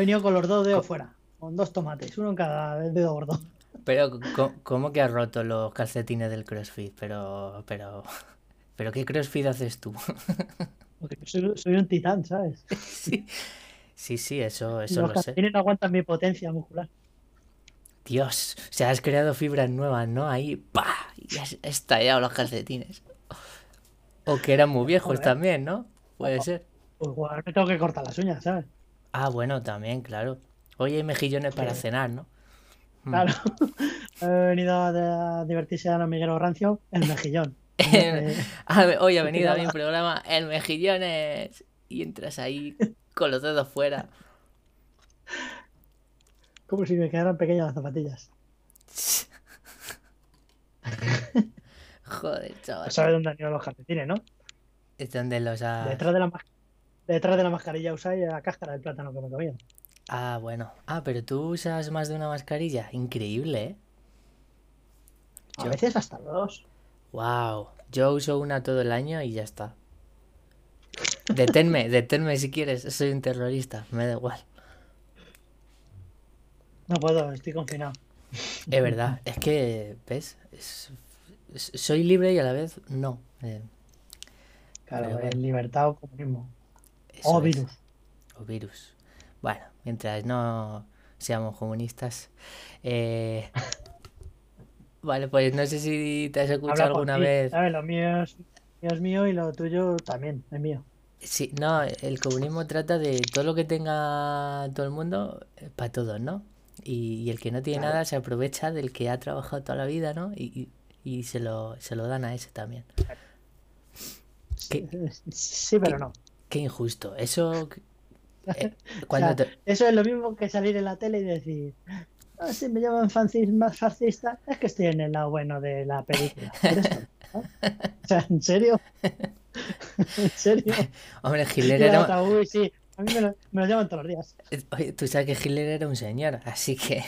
venido con los dos dedos fuera, con dos tomates, uno en cada dedo gordo. Pero, ¿cómo que has roto los calcetines del CrossFit? Pero, pero, pero ¿qué CrossFit haces tú? Porque soy, soy un titán, ¿sabes? Sí, sí, sí, eso, eso los lo sé. calcetines no aguantan mi potencia muscular. Dios, o sea, has creado fibras nuevas, ¿no? Ahí, ¡pa! Y has estallado los calcetines. O que eran muy viejos Joder. también, ¿no? Puede ser. Pues igual me tengo que cortar las uñas, ¿sabes? Ah, bueno, también, claro. Hoy hay mejillones para Sí. cenar, ¿no? Mm. Claro. He venido a, divertirse a Ana Miguel Rancio, el mejillón. Eh, Hoy ha venido a mi programa El Mejillones y entras ahí con los dedos fuera. como si me quedaran pequeñas las zapatillas. Joder, chaval. ¿Sabes dónde han ido los calcetines, no? Es donde los has... Detrás de la, mas- detrás de la mascarilla usáis la cáscara del plátano que me comía. Ah, bueno. Ah, pero tú usas más de una mascarilla. Increíble, ¿eh? A veces hasta dos. Wow. Yo uso una todo el año y ya está. Deténme, deténme si quieres. Soy un terrorista. Me da igual. No puedo, estoy confinado. Es verdad. Es que, ¿ves? Es- es- soy libre y a la vez no. Eh, Claro, Pero en libertad o comunismo. Eso O es. virus. O virus. Bueno, mientras no seamos comunistas. eh, Vale, pues no sé si te has escuchado Habla alguna vez. ¿sabes? Lo mío es, mío es mío y lo tuyo también es mío. Sí, no, el comunismo trata de todo lo que tenga todo el mundo para todos, ¿no? Y, y el que no tiene Claro. nada se aprovecha del que ha trabajado toda la vida, ¿no? Y, y, y se lo, se lo dan a ese también. Sí, pero no. Qué injusto. Eso. eh, O cuando sea, te- Eso es lo mismo que salir en la tele y decir, "Ah, si me llaman más fascista, es que estoy en el lado bueno de la película. O sea, ¿en serio? ¿En serio? Hombre, Hitler era. otra, "Uy, sí, a mí me lo, me lo llaman todos los días. Oye, tú sabes que Hitler era un señor, así que.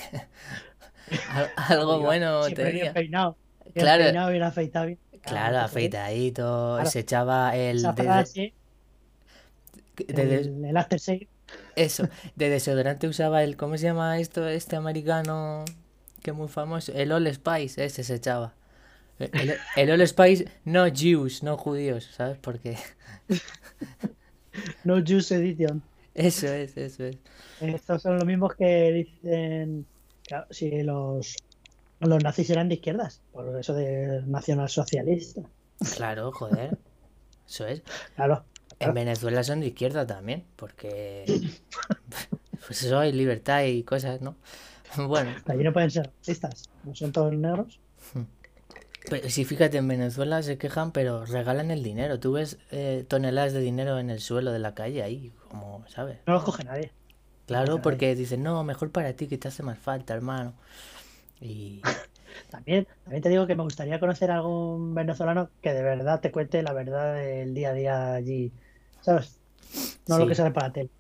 al- Algo Digo, bueno bien tenía. peinado. Bien Claro. peinado, bien afeitado. bien- Claro, joder. afeitadito, Claro. se echaba el. Esa frase, de- el, el aftershave, Eso, de desodorante usaba el, ¿cómo se llama esto? Este americano que es muy famoso, el All Spice, ese se echaba. El, el- All Spice, no Jews, no judíos, ¿sabes? Porque no Juice Edition. eso es, eso es. Estos son los mismos que dicen, claro, si los, los nazis eran de izquierdas, por eso de nacionalsocialista. Claro, joder. Eso es. Claro, En Venezuela son de izquierda también, porque pues eso hay libertad y cosas, ¿no? Bueno, allí no pueden ser racistas, no son todos negros. pero sí, fíjate, en Venezuela se quejan, pero regalan el dinero. Tú ves eh, toneladas de dinero en el suelo de la calle ahí, como, ¿sabes? No los coge nadie. Claro, porque dicen, no, mejor para ti que te hace más falta, hermano. Y También, también te digo que me gustaría conocer a algún venezolano que de verdad te cuente la verdad del día a día allí, ¿sabes? No lo que sale para la tele.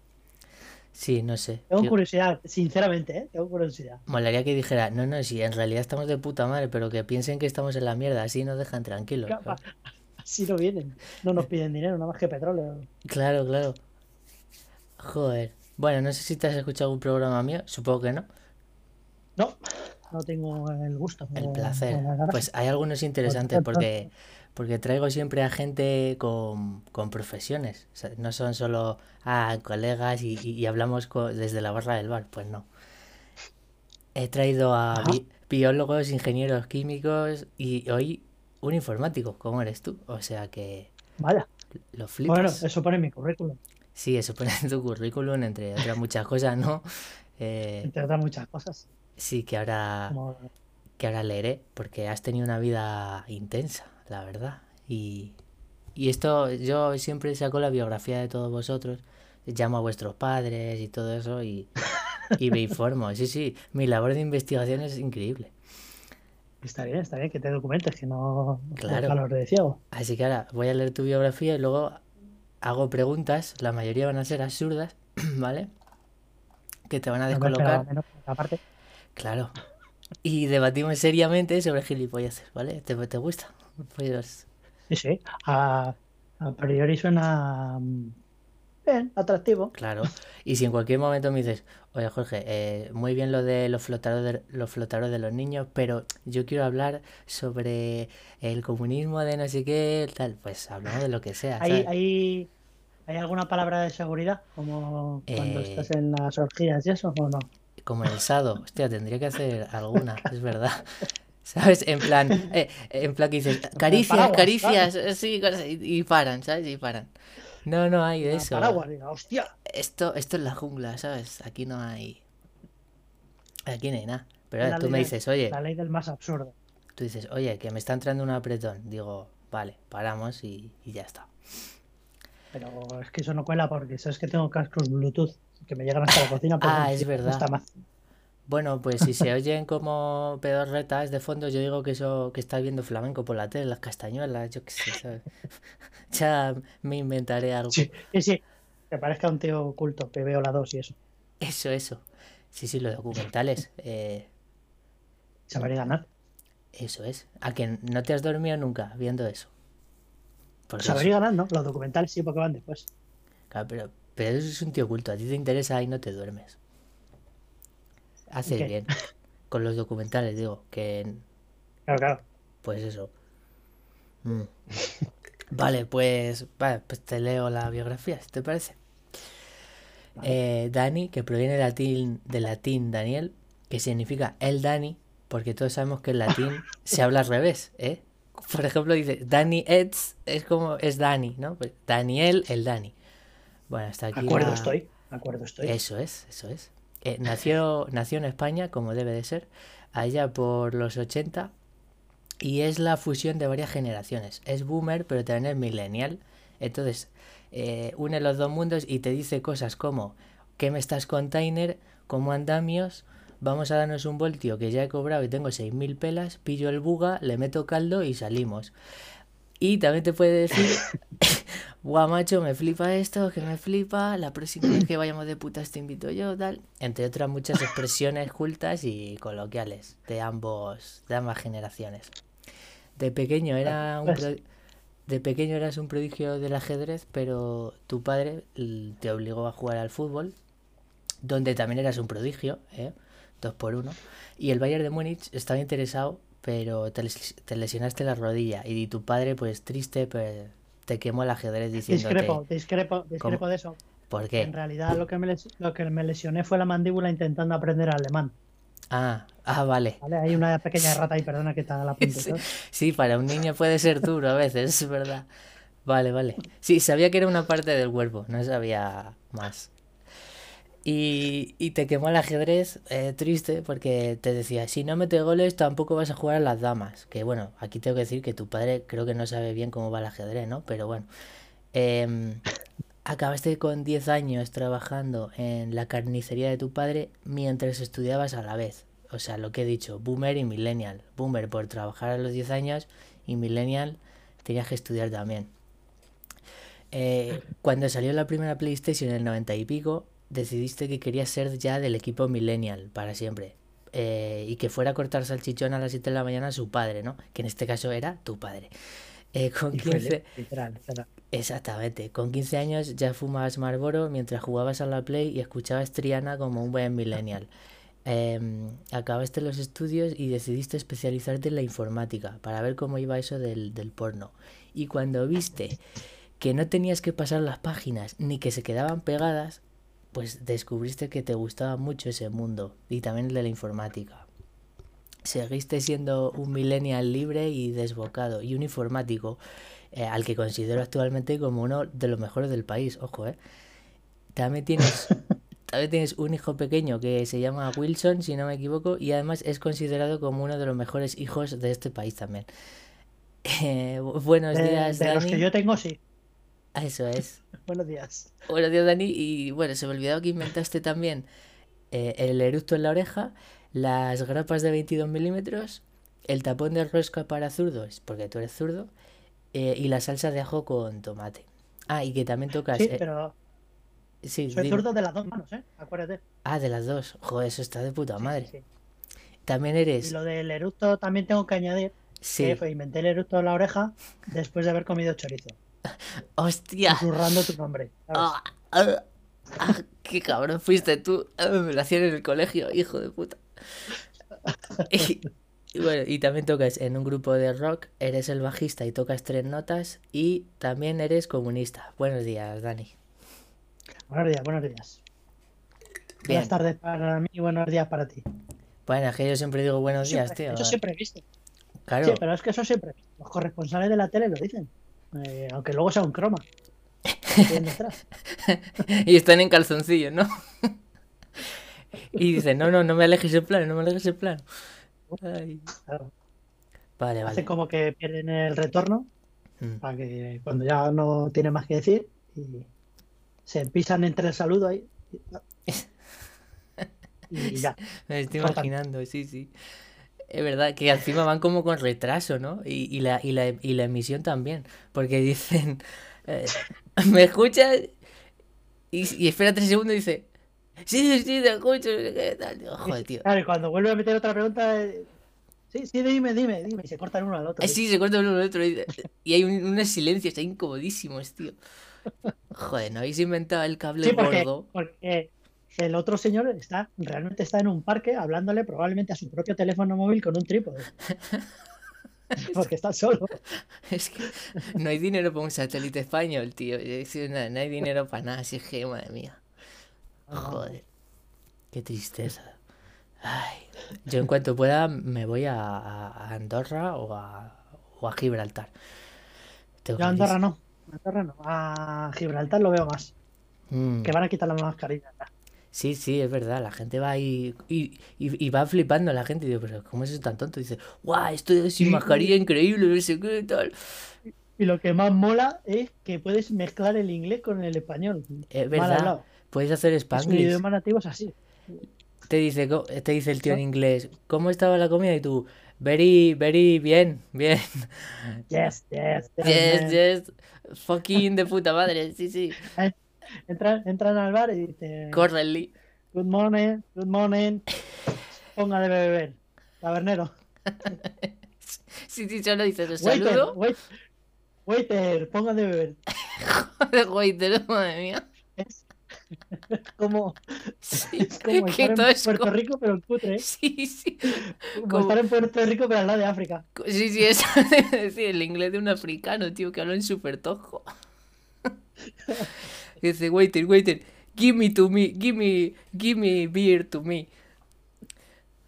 sí, no sé. Tengo Yo- curiosidad, sinceramente, ¿eh? Tengo curiosidad. Molaría que dijera, no, no, si en realidad estamos de puta madre, pero que piensen que estamos en la mierda, así nos dejan tranquilos. Así no vienen. No nos piden dinero, nada más que petróleo. Claro, claro. Joder. Bueno, no sé si te has escuchado algún programa mío, supongo que no. No, no tengo el gusto. El placer. Pues hay algunos interesantes porque, porque traigo siempre a gente con, con profesiones. O sea, no son solo a colegas y, y- hablamos desde la barra del bar. Pues no. He traído a bi- biólogos, ingenieros químicos y hoy un informático, como eres tú. O sea que Vaya, lo bueno, flipas. eso pone en mi currículum, Sí, eso pone en tu currículum, entre otras muchas cosas, ¿no? Eh, entre otras muchas cosas. sí, que ahora, Como, que ahora leeré, porque has tenido una vida intensa, la verdad. Y, y esto, yo siempre saco la biografía de todos vosotros, llamo a vuestros padres y todo eso y, y me informo. Sí, sí, mi labor de investigación es increíble. está bien, está bien que te documentes, que no Claro. calor de ciego. Así que ahora voy a leer tu biografía y luego hago preguntas, la mayoría van a ser absurdas, ¿vale? Que te van a descolocar. aparte, Claro. Y debatimos seriamente sobre gilipolleces, ¿vale? ¿Te, te gusta? Pues sí, sí. A, a priori suena mm, Bien, atractivo. Claro. Y si en cualquier momento me dices, oye Jorge, eh, muy bien lo de los flotadores de, los flotadores de los niños, pero yo quiero hablar sobre el comunismo de no sé qué, tal, pues hablamos de lo que sea. ¿Hay, hay, ¿Hay alguna palabra de seguridad? Como cuando Eh, estás en las orgías y eso, ¿o no? Como el sado, hostia, tendría que hacer alguna, es verdad. ¿Sabes? En plan, eh, en plan que dices, caricias, paraguas, caricias, eh, sí, y, y paran, ¿sabes? Y paran. No, no hay de eso. paraguas, diga, hostia. Esto, esto es la jungla, ¿sabes? Aquí no hay. Aquí no hay nada. Pero ahora tú me dices, oye, La ley del más absurdo. tú dices, oye, que me está entrando un apretón. Digo, vale, paramos y, y ya está. Pero es que eso no cuela porque sabes que tengo cascos Bluetooth que me llegan hasta la cocina. pero Ah, es verdad. está mal. Bueno, pues si se oyen como pedorretas de fondo, yo digo que eso, que estás viendo flamenco por la tele, las castañuelas, yo qué sé, ¿sabes? Ya me inventaré algo. Sí, sí, sí. Que parezca un tío oculto que veo la 2 y eso. Eso, eso. Sí, sí, los documentales. eh, Saber ganar. eso es. ¿A que no te has dormido nunca viendo eso? Porque Saber eso- ganar, ¿no? Los documentales sí, porque van después. Claro, pero, pero eso es un tío oculto. A ti te interesa y no te duermes. Haces ¿Qué? bien. Con los documentales, digo, que Claro, claro. pues eso. Mm. Vale, pues, vale, pues te leo la biografía, si te parece. Eh, Dani, que proviene del latín, del latín Daniel, que significa el Dani, porque todos sabemos que el latín se habla al revés, ¿eh? Por ejemplo, dice Dani Eds, es como es Dani, ¿no? Pues Daniel, el Dani. Bueno, hasta aquí. Acuerdo la- estoy. Acuerdo estoy. Eso es, eso es. Eh, nació, nació en España, como debe de ser, allá por los 80, y es la fusión de varias generaciones. Es boomer, pero también es millennial. Entonces, eh, une los dos mundos y te dice cosas como, ¿qué me estás container? ¿Cómo andamios? Vamos a darnos un voltio que ya he cobrado y tengo 6.000 pelas, pillo el buga, le meto caldo y salimos. Y también te puede decir, guau macho, me flipa esto, que me flipa, la próxima vez que vayamos de putas te invito yo, tal. Entre otras muchas expresiones cultas y coloquiales de ambos, de ambas generaciones. De pequeño era un Pues- pro- de pequeño eras un prodigio del ajedrez, pero tu padre l- te obligó a jugar al fútbol, donde también eras un prodigio, ¿eh? Dos por uno. Y el Bayern de Múnich estaba interesado, pero te, les- te lesionaste la rodilla. Y tu padre, pues triste, pues te quemó el ajedrez diciéndote... Discrepo, discrepo, discrepo ¿Cómo? de eso. ¿Por En qué? realidad lo que, me les- lo que me lesioné fue la mandíbula intentando aprender alemán. Ah, ah, vale. ¿vale? Hay una pequeña rata ahí, perdona que te haga la punta. Sí, para un niño puede ser duro a veces, es verdad. Vale, vale. Sí, sabía que era una parte del cuerpo, no sabía más. Y, y te quemó el ajedrez, eh, triste, porque te decía, si no metes goles tampoco vas a jugar a las damas. Que bueno, aquí tengo que decir que tu padre creo que no sabe bien cómo va el ajedrez, ¿no? Pero bueno. Em, acabaste con 10 años trabajando en la carnicería de tu padre mientras estudiabas a la vez. O sea, lo que he dicho, boomer y millennial. Boomer por trabajar a los 10 años y millennial tenías que estudiar también. Eh, cuando salió la primera PlayStation en el 90 y pico, decidiste que querías ser ya del equipo millennial para siempre. Eh, y que fuera a cortar salchichón a las 7 de la mañana su padre, ¿no? Que en este caso era tu padre. Eh, con Y fue 15, li- literal, literal. Exactamente, con 15 años ya fumabas Marlboro mientras jugabas a la Play y escuchabas Triana como un buen millennial. Em, acabaste los estudios y decidiste especializarte en la informática para ver cómo iba eso del, del porno. Y cuando viste que no tenías que pasar las páginas ni que se quedaban pegadas, pues descubriste que te gustaba mucho ese mundo y también el de la informática. Seguiste siendo un millennial libre y desbocado y un informático eh, al que considero actualmente como uno de los mejores del país, ojo, eh. También tienes, también tienes un hijo pequeño que se llama Wilson, si no me equivoco, y además es considerado como uno de los mejores hijos de este país también. Eh, bu- buenos De, días, de los que yo tengo, sí. Eso es. Buenos días. Buenos días, Dani. Y bueno, se me olvidaba que inventaste también eh, el eructo en la oreja, las grapas de 22 milímetros, el tapón de rosca para zurdos, porque tú eres zurdo, eh, y la salsa de ajo con tomate. Ah, y que también tocas. Sí, eh, pero sí, soy dime. zurdo de las dos manos, ¿eh? Acuérdate. Ah, de las dos. Joder, eso está de puta madre. sí, sí. También Y eres. lo del eructo también tengo que añadir Sí. que fue, inventé el eructo en la oreja después de haber comido chorizo, ¡Hostia! susurrando tu nombre. Ah, ah, ah, qué cabrón fuiste tú. Ah, me lo hacían en el colegio, hijo de puta. Y, y bueno, y también tocas en un grupo de rock, eres el bajista y tocas tres notas y también eres comunista. Buenos días, Dani. Buenos días, buenos días. Bien. Buenas tardes para mí y buenos días para ti. Bueno, es que yo siempre digo buenos días, tío. Eso siempre he visto. Claro, Sí, pero es que eso siempre. Los corresponsales de la tele lo dicen. Eh, aunque luego sea un croma. Y están en calzoncillos, ¿no? y dicen, no, no, no me alejes el plano, no me alejes el plano. Ay. Claro. Vale, Hacen como que pierden el retorno Mm. para que cuando ya no tienen más que decir y se pisan entre el saludo ahí y ya. Me estoy Cortan. imaginando, sí, sí. Es verdad que encima van como con retraso, ¿no? Y, y la, y, la, y la emisión también. Porque dicen, eh, ¿me escuchas? Y, y espera tres segundos y dice, sí, sí, te escucho. Joder, tío. Claro, y cuando vuelve a meter otra pregunta, eh, sí, sí, dime, dime, dime, y se cortan uno al otro. Eh, Sí, se corta uno al otro. Y, y hay un- unos silencios ahí incomodísimos, tío. Joder, ¿no habéis inventado el cable Sí, porque, gordo? porque el otro señor está realmente está en un parque hablándole probablemente a su propio teléfono móvil con un trípode. Porque está solo. Es que no hay dinero para un satélite español, tío. Es No, hay dinero para nada, así que, madre mía. Joder, qué tristeza. Ay, yo en cuanto pueda me voy a, a Andorra o a, o a Gibraltar. Tengo Yo a Andorra no. a Andorra no. A Gibraltar lo veo más. Mm, Que van a quitar las mascarillas. Sí, sí, es verdad. La gente va ahí y, y, y va flipando la gente. Y digo, pero ¿cómo es eso tan tonto? dice, guau, esto es sin mascarilla increíble, no sé qué tal. Y lo que más mola es que puedes mezclar el inglés con el español. Es verdad. Puedes hacer Es Spanglish. idioma nativo es así. Te dice, te dice el tío en inglés, ¿cómo estaba la comida? Y tú, very, very, bien, bien. Yes, yes, yes, Yes, yes. Fucking de puta madre, sí, sí. Entran, entran al bar y dicen, Correly. good morning, good morning. Ponga de beber. Tabernero. Sí, sí, solo dices el Waiter, saludo. wait, waiter, ponga de beber. Joder, waiter, madre mía. Es como, Sí, es como qué estar en tosco. Puerto Rico, pero en cutre. ¿eh? Sí, sí. Como como- estar en Puerto Rico, pero al lado de África. Sí, sí, es decir, el inglés de un africano, tío, que habla en súper tojo. Dice, waiter, waiter, give me to me, give me, give me beer to me.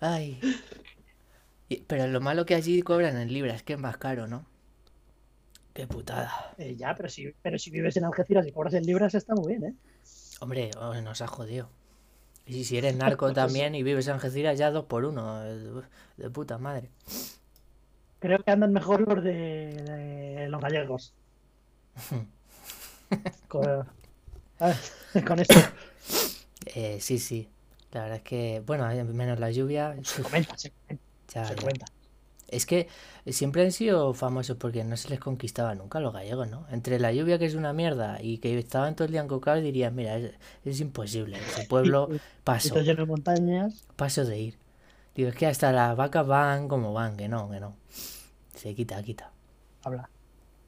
Ay. Pero lo malo que allí cobran en libras, que es más caro, ¿no? Qué putada. Eh, ya, pero si, pero si vives en Algeciras y cobras en libras, está muy bien, ¿eh? Hombre, oh, nos ha jodido. Y si eres narco también y vives en Algeciras, ya dos por uno. eh, De puta madre. Creo que andan mejor los de, de los gallegos. Con esto Eh, sí, sí. La verdad es que, bueno, hay menos la lluvia. se comenta, se comenta, ya, se ya. comenta. Es que siempre han sido famosos porque no se les conquistaba nunca a los gallegos, ¿no? Entre la lluvia, que es una mierda, y que estaban todo el día encocados, dirían, mira, es, es imposible. Ese pueblo, paso, lleno de montañas. paso de ir. Digo, es que hasta las vacas van como van, que no, que no. Se quita, quita. Habla.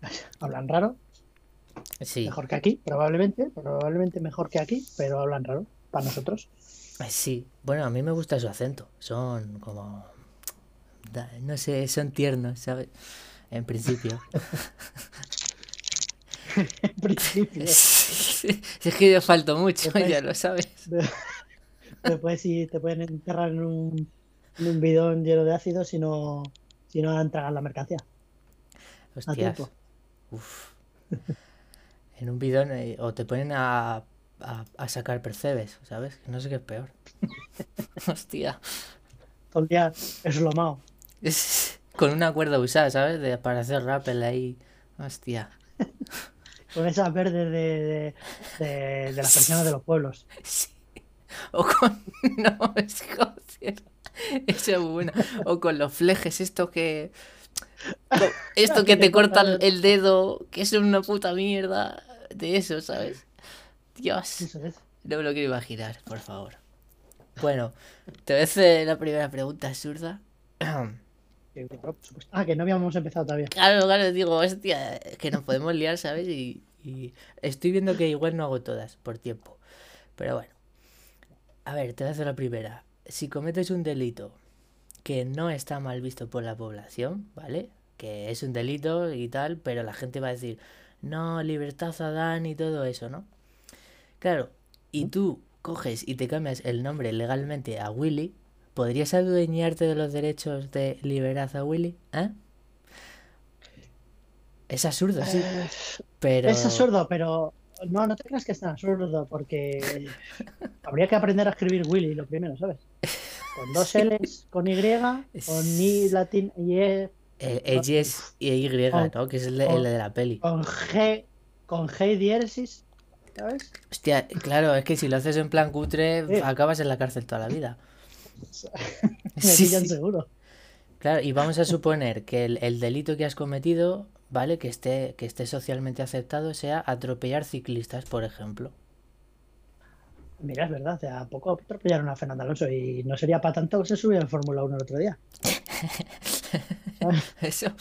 Hablan raro, Sí, mejor que aquí, probablemente, probablemente mejor que aquí, pero hablan raro para nosotros. sí. Bueno, a mí me gusta su acento. Son como... No sé, son tiernos, ¿sabes? En principio. En principio, es que yo falto mucho, ya lo sabes. de- después si te pueden enterrar en un, en un bidón lleno de ácido si no, si no han tragado la mercancía a Hostias. tiempo. Uf. En un bidón eh, o te ponen a, a, a sacar percebes, ¿sabes? No sé qué es peor. Hostia. Todo el día es lo malo. Es con una cuerda usada, ¿sabes? De, para hacer rappel ahí. Hostia. Con esas verdes de, de, de, de las personas de los pueblos. Sí. O con... No, es hostia, Esa es muy buena. O con los flejes, esto que... Esto que te cortan el dedo, que es una puta mierda. De eso, ¿sabes? Dios. Eso es. No me lo quiero imaginar, por favor. Bueno, te voy a hacer la primera pregunta absurda. Ah, que no habíamos empezado todavía. Claro, claro, digo, hostia, que nos podemos liar, ¿sabes? Y, y estoy viendo que igual no hago todas por tiempo. Pero bueno. A ver, te voy a hacer la primera. Si cometes un delito que no está mal visto por la población, ¿vale? Que es un delito y tal, pero la gente va a decir, no, libertad Adán y todo eso, ¿no? Claro, y tú coges y te cambias el nombre legalmente a Willy, ¿podrías adueñarte de los derechos de libertad a Willy? ¿Eh? Es absurdo, sí. Eh, Pero... Es absurdo, pero no, no te creas que es tan absurdo, porque habría que aprender a escribir Willy lo primero, ¿sabes? Con dos L's, con Y, con I latín y E, El X es Y, ¿no? Que es el de, el de la peli. con G, con G y diéresis, ¿sabes? Hostia, claro, es que si lo haces en plan cutre, Sí. acabas en la cárcel toda la vida. Me Sí, sí. seguro. Claro, y vamos a suponer que el, el delito que has cometido, ¿vale? Que esté, que esté socialmente aceptado sea atropellar ciclistas, por ejemplo. Mira, es verdad, hace poco atropellaron a Fernando Alonso y no sería para tanto que se subió en Fórmula 1 el otro día. Eso,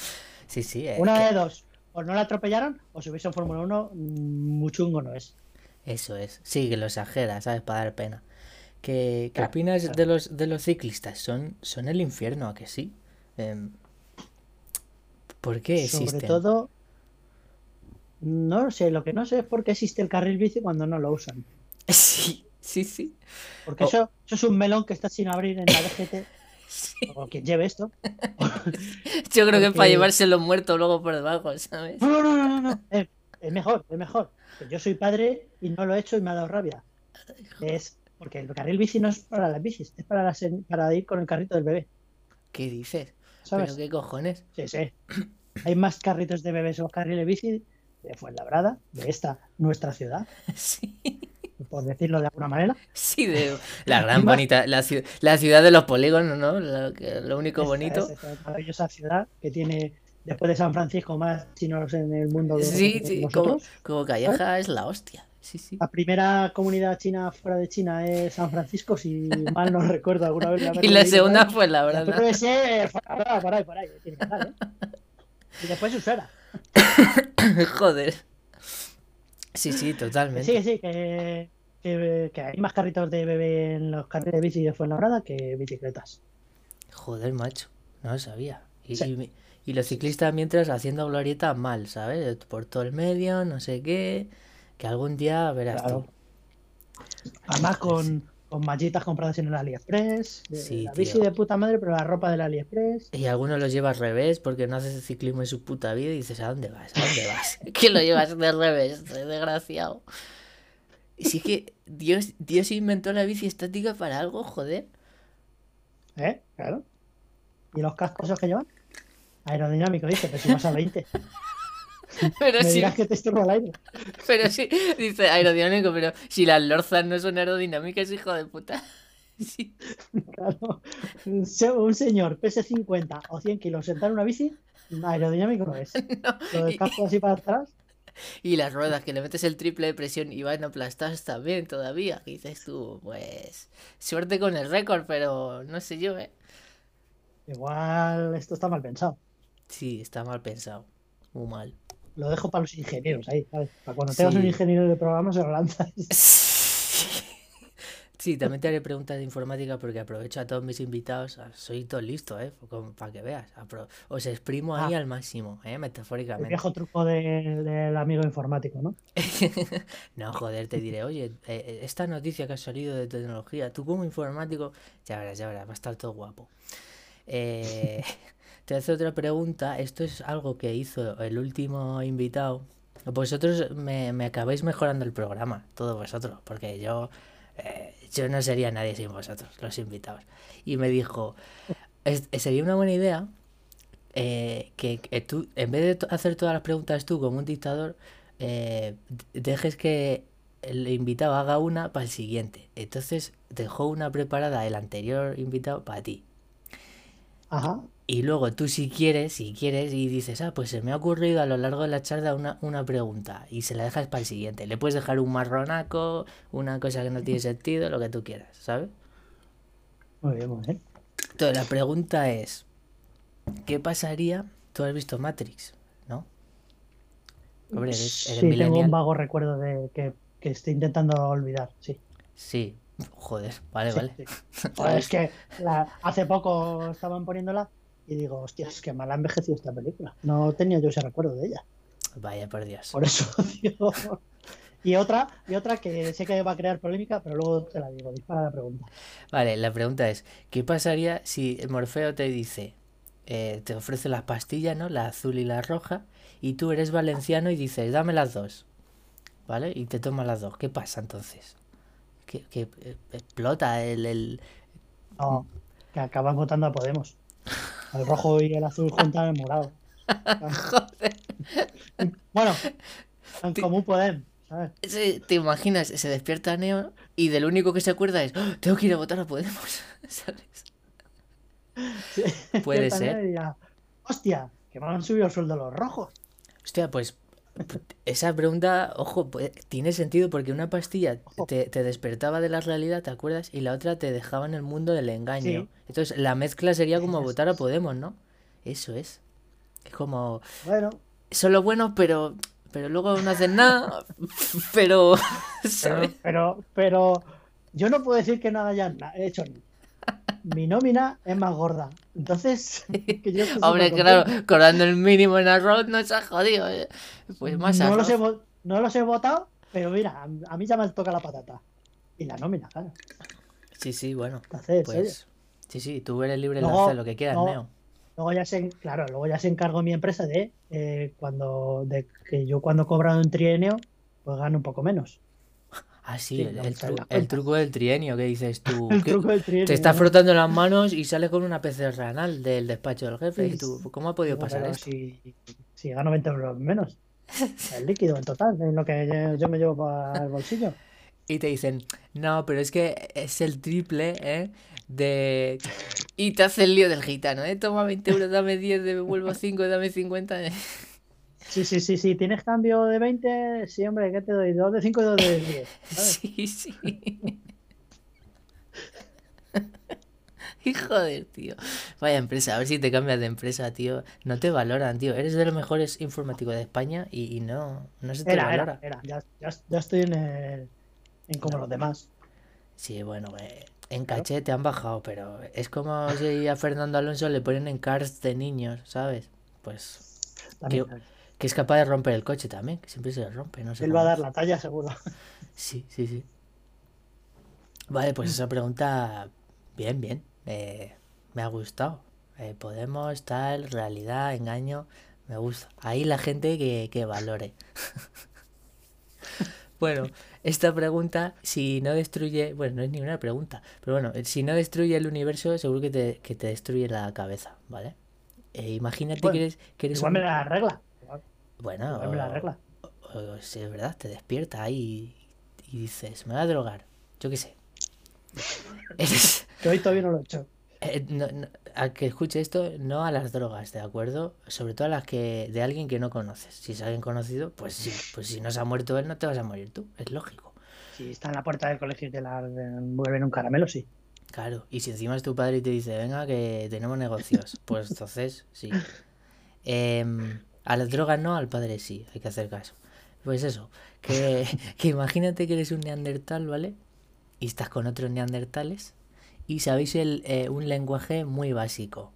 sí, sí, eh, Una que- de dos, o no la atropellaron o si hubiese en Fórmula 1, mm, muy chungo no es. eso es. Sí, que lo exagera, ¿sabes? Para dar pena. ¿Qué, qué opinas claro. de los, de los ciclistas? ¿Son, son el infierno, a que sí? Em, ¿Por qué existen? Sobre todo, no sé, lo que no sé es por qué existe el carril bici cuando no lo usan. Sí, sí, sí. Porque Oh. eso, eso es un melón que está sin abrir en la DGT, Sí. o quien lleve esto. Yo creo que es para llevárselo muerto luego por debajo, ¿sabes? No, no, no, no, no. Es, es mejor, es mejor. Yo soy padre y no lo he hecho y me ha dado rabia. Es porque el carril bici no es para las bicis, es para, las, para ir con el carrito del bebé, ¿Qué dices? ¿sabes? ¿Pero qué cojones? Sí, sí. Hay más carritos de bebés o carriles bici de Fuenlabrada, de esta nuestra ciudad, Sí, por decirlo de alguna manera. sí, de la gran bonita, la, la ciudad de los polígonos, ¿no? Lo, lo único Esta- bonito. es esta maravillosa ciudad que tiene, después de San Francisco, más chinos en el mundo de Sí, de sí, como, nosotros. como Calleja es la hostia. Sí, sí. La primera comunidad china fuera de China es San Francisco, si mal no recuerdo alguna vez. de Y la segunda ahí. fue la La verdad. Fuenlabrada, por ahí, por ahí. tiene que estar, ¿eh? Y después Usera. Joder. Sí, sí, totalmente. Sí, sí, que, que, que hay más carritos de bebé en los carriles de bici de Fuenlabrada que bicicletas. Joder, macho. No lo sabía. Y, Sí. y- y los ciclistas mientras haciendo glorieta mal, ¿sabes? Por todo el medio, no sé qué. Que algún día verás Claro. tú. Además con, con mallitas compradas en el AliExpress. de- Sí, la bici tío. de puta madre, pero la ropa del AliExpress. Y algunos los lleva al revés porque no haces ciclismo en su puta vida y dices, ¿a dónde vas? ¿A dónde vas? que lo llevas de revés, desgraciado. Y sí que Dios, Dios inventó la bici estática para algo, joder. ¿Eh? Claro. ¿Y los cascos esos que llevan? Aerodinámico, dice, pero si vas a 20. Pero Me dirás que te estorba el aire. pero sí, dice aerodinámico, pero si las lorzas no son aerodinámicas, hijo de puta. Sí. Claro. Un se- un señor pese 50 o 100 kilos sentar en una bici, aerodinámico no es. No, Lo del y- casco así para atrás. Y las ruedas, que le metes el triple de presión y van aplastadas también todavía. Que dices tú, pues, suerte con el récord, pero no sé yo, ¿eh? Igual esto está mal pensado. Sí, está mal pensado. Muy mal. Lo dejo para los ingenieros ahí, ¿sabes? Para cuando tengas un ingeniero de programa se lo lanzas. Sí, también te haré preguntas de informática porque aprovecho a todos mis invitados. Soy todo listo, ¿eh? Para que veas. Os exprimo ahí Ah. al máximo, ¿eh? El Metafóricamente. viejo truco de- del amigo informático, ¿no? No, joder, te diré, oye, eh, eh, esta noticia que ha salido de tecnología, tú como informático, ya verás, ya verás, va a estar todo guapo. Eh, te hace otra pregunta, esto es algo que hizo el último invitado. Vosotros me, me acabáis mejorando el programa, todos vosotros, porque yo, eh, yo no sería nadie sin vosotros, los invitados. Y me dijo, "Es- sería una buena idea eh, que, que tú, en vez de hacer todas las preguntas tú como un dictador, eh, dejes que el invitado haga una para el siguiente. Entonces dejó una preparada el anterior invitado para ti. Ajá. Y luego tú si quieres, si quieres, y dices, ah, pues se me ha ocurrido a lo largo de la charla una, una pregunta, y se la dejas para el siguiente. Le puedes dejar un marronaco, una cosa que no tiene sentido, lo que tú quieras, ¿sabes? Muy bien, muy bien. Entonces la pregunta es, ¿qué pasaría? Tú has visto Matrix, ¿no? Hombre, eres, eres Sí, tengo un vago recuerdo de que, que estoy intentando olvidar, sí. Sí, joder, vale, sí, vale. sí. Joder, es que la- hace poco estaban poniéndola y digo, hostia, es que mal ha envejecido esta película. No tenía yo ese recuerdo de ella. Vaya, por Dios. Por eso, tío. Y otra, y otra que sé que va a crear polémica, pero luego te la digo, dispara la pregunta. Vale, la pregunta es, ¿qué pasaría si Morfeo te dice, eh, te ofrece las pastillas, ¿no? La azul y la roja, y tú eres valenciano y dices, dame las dos, ¿vale? Y te tomas las dos. ¿Qué pasa entonces? Que, que, eh, explota el, el... No, que acabas votando a Podemos. El rojo y el azul juntan el morado. Bueno, en común Podemos, ¿sabes? ¿Te imaginas? Se despierta Neo y del único que se acuerda es, "Oh, tengo que ir a votar a Podemos, ¿sabes? Sí, Puede ser. diría, Hostia, que me han subido el sueldo los rojos. Hostia, pues esa pregunta, ojo, pues, tiene sentido porque una pastilla te, te despertaba de la realidad, ¿te acuerdas? Y la otra te dejaba en el mundo del engaño. Sí. Entonces, la mezcla sería como Eso votar a. Podemos, ¿no? Eso es. Es como, Bueno, son los buenos, pero, pero luego no hacen nada, pero, pero, pero, pero yo no puedo decir que no hayan hecho. Mi nómina es más gorda. Entonces, que yo Hombre, claro, cobrando el mínimo en arroz no se ha jodido. eh. Pues más no, arroz. los he, no los he votado, pero mira, a, mí ya me toca la patata. Y la nómina, claro. Sí, sí, bueno, Entonces, pues... Sí, sí, tú eres libre de Luego- hacer lo que quieras, luego- Neo. luego ya se, claro, luego ya se encargó mi empresa de eh, cuando de que yo cuando he cobrado un trienio, pues gano un poco menos. Ah, sí, el, el tru- el truco del trienio que dices tú. El truco del trienio. te estás frotando las manos y sales con una PCR anal del despacho del jefe. Sí, Y tú. ¿cómo ha podido pasar esto? Si, si gano 20 euros menos. El líquido en total, es lo que yo, yo me llevo para el bolsillo. Y te dicen, no, pero es que es el triple, ¿eh? De... Y te hace el lío del gitano, ¿eh? Toma 20 euros, dame 10, devuelvo 5, dame 50. Sí, sí, sí, sí. ¿Tienes cambio de 20? Sí, hombre, ¿qué te doy? Dos de 5 y dos de 10. ¿sabes? Sí, sí. Joder, tío. Vaya empresa, a ver si te cambias de empresa, tío. No te valoran, tío. Eres de los mejores informáticos de España y, y no, no se te Era, valora. era, era. Ya, ya, ya estoy en, el- en como los demás. Sí, bueno, eh, en caché te han bajado, pero es como si a Fernando Alonso le ponen en cars de niños, ¿sabes? Pues También. que es capaz de romper el coche también, que siempre se le rompe, no sé Él va a dar la talla, seguro. Sí, sí, sí. Vale, pues esa pregunta, bien, bien. eh, me ha gustado. Eh, Podemos, tal, realidad, engaño, me gusta. Ahí la gente que, que valore. Bueno, esta pregunta, si no destruye, bueno, no es ni una pregunta, pero bueno, si no destruye el universo, seguro que te, que te destruye la cabeza, ¿vale? Eh, imagínate Bueno, que eres, que eres Igual un- me la arregla. Bueno, la o- arregla. o- o si es verdad, te despierta ahí y, y dices, me voy a drogar, yo qué sé. Eres, Que hoy todavía no lo he hecho. eh, no- no- al que escuche esto, no a las drogas, ¿de acuerdo? Sobre todo a las que de alguien que no conoces. Si es alguien conocido, pues sí, pues si no se ha muerto él, no te vas a morir tú, es lógico. Si está en la puerta del colegio y te la mueven un caramelo, sí. Claro, y si encima es tu padre y te dice, venga, que tenemos negocios, pues entonces sí. Em, a las drogas no, al padre sí, hay que hacer caso. Pues eso, que, que imagínate que eres un neandertal, ¿vale? Y estás con otros neandertales y sabéis el, eh, un lenguaje muy básico,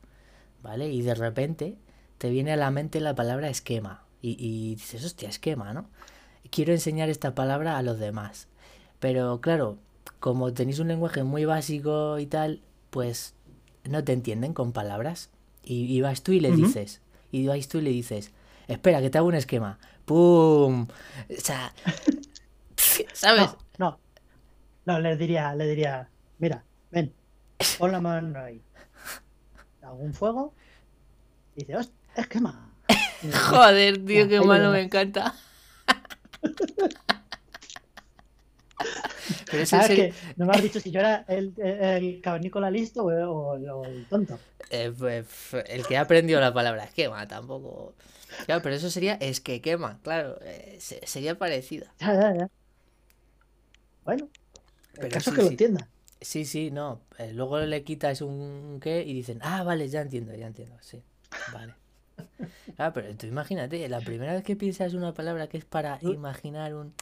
¿vale? Y de repente te viene a la mente la palabra esquema y, y dices, hostia, esquema, ¿no? Quiero enseñar esta palabra a los demás. Pero claro, como tenéis un lenguaje muy básico y tal, pues no te entienden con palabras. Y, y vas tú y le dices, y vas tú y le dices, espera, que te hago un esquema. ¡Pum! O sea, ¿sabes? No, no. No, le diría, le diría, mira, ven, pon la mano ahí. Hago un fuego. Y dice, "Host- es quema. Y- Joder, tío, qué malo, me encanta. Pero ¿Sabes que No me has dicho si yo era el, el, el cavernícola listo o, o- o el tonto. eh, pues, el que ha aprendido la palabra esquema tampoco. Claro, pero eso sería es que quema, claro, eh, se- sería parecida. Ya, ya, ya. Bueno, el caso sí, es que lo sí. entienda. Sí, sí, no. eh, luego le quitas un qué y dicen, ah, vale, ya entiendo, ya entiendo, sí. Vale. Ah, pero tú imagínate, la primera vez que piensas una palabra que es para imaginar un...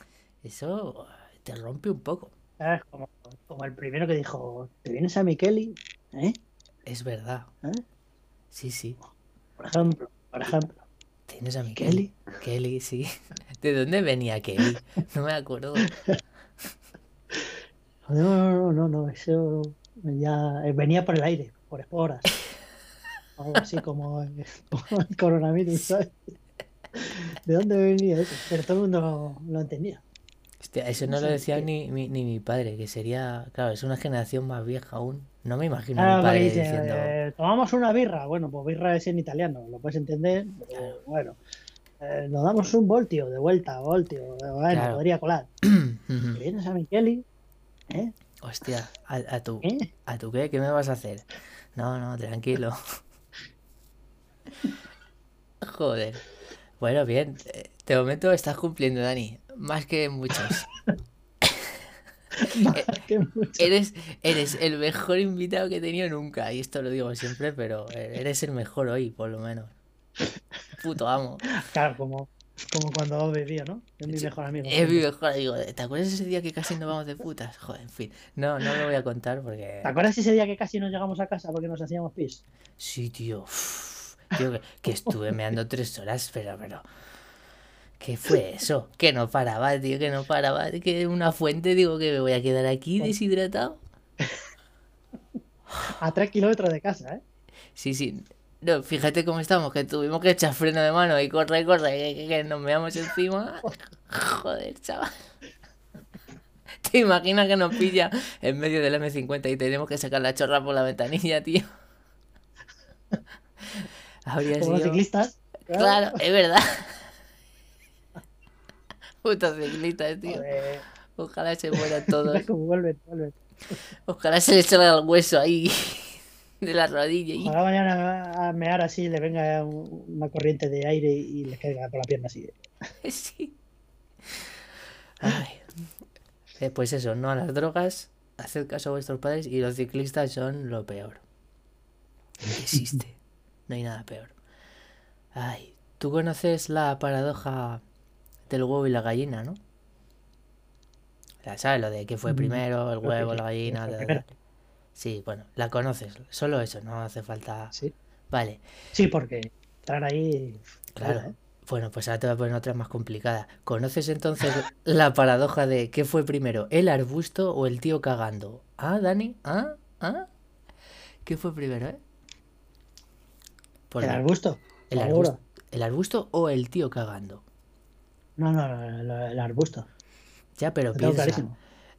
Eso te rompe un poco. ¿Sabes? Como, como el primero que dijo, ¿te vienes a Mikeli? ¿Eh? Es verdad. ¿Eh? Sí, sí. Por ejemplo, por ejemplo. Tienes a mi Kelly. Kelly. Sí. ¿De dónde venía Kelly? No me acuerdo. No, no, no, no, eso ya eh, venía por el aire, por esporas. Algo así como, el- como el coronavirus, ¿sabes? ¿De dónde venía eso? Pero todo el mundo lo entendía. Hostia, eso no No lo decía ni, mi- ni mi padre, que sería... Claro, es una generación más vieja aún. No me imagino a Ah, mi porque padre dice, diciendo... eh, tomamos una birra. Bueno, pues birra es en italiano, lo puedes entender. pero bueno, Eh, nos damos un voltio, de vuelta, voltio. Bueno, Claro. podría colar. Ujú. ¿Te vienes a Micheli? ¿Eh? Hostia, ¿a, a tú? ¿Eh? ¿A tú qué? ¿Qué me vas a hacer? No, no, tranquilo. Joder. Bueno, bien. De momento estás cumpliendo, Dani. Más que muchos. Mucho. Eres, eres el mejor invitado que he tenido nunca. Y esto lo digo siempre, pero eres el mejor hoy, por lo menos. Puto amo. Claro, como, como cuando bebía, ¿no? Es mi mejor amigo. Es mi mejor amigo. ¿Te acuerdas ese día que casi nos vamos de putas? Joder, en fin. No, no lo voy a contar porque... ¿Te acuerdas ese día que casi no llegamos a casa porque nos hacíamos pis? Sí, tío. uf, tío, que, que estuve meando tres horas, pero, pero. ¿Qué fue eso? Que no paraba, tío, que no paraba. Que una fuente, digo que me voy a quedar aquí deshidratado. A tres kilómetros de casa, ¿eh? Sí, sí. No, fíjate cómo estamos, que tuvimos que echar freno de mano y corre, corre, que, que- que nos meamos encima. Joder, chaval. ¿Te imaginas que nos pilla en medio del M50 y tenemos que sacar la chorra por la ventanilla, tío? Habría Como sido... ciclistas. Claro, es verdad. Putos ciclistas, tío. Joder, Ojalá se mueran todos. como vuelven, vuelven. Ojalá se les salga el hueso ahí de la rodilla. y- Ojalá vayan a, mear así, le venga un- una corriente de aire y les caiga por la pierna así. Sí. Ay. Eh, pues eso, no a las drogas, haced caso a vuestros padres y los ciclistas son lo peor. existe. No hay nada peor. Ay, tú conoces la paradoja del huevo y la gallina, ¿no? Sabes, lo de qué fue primero, el huevo, la gallina. Sí, bueno, la conoces. Solo eso, no hace falta. Sí, Vale, sí porque entrar ahí. claro. ¿eh? Bueno, pues ahora te voy a poner otra más complicada. ¿Conoces entonces la paradoja de qué fue primero, el arbusto o el tío cagando? ¿Ah, Dani? ¿Ah? ¿Ah? ¿Qué fue primero, eh? Por El la- arbusto. el arbusto, ¿El arbusto o el tío cagando? No, no, no, el, el arbusto. Ya, pero Lo tengo piensa. clarísimo.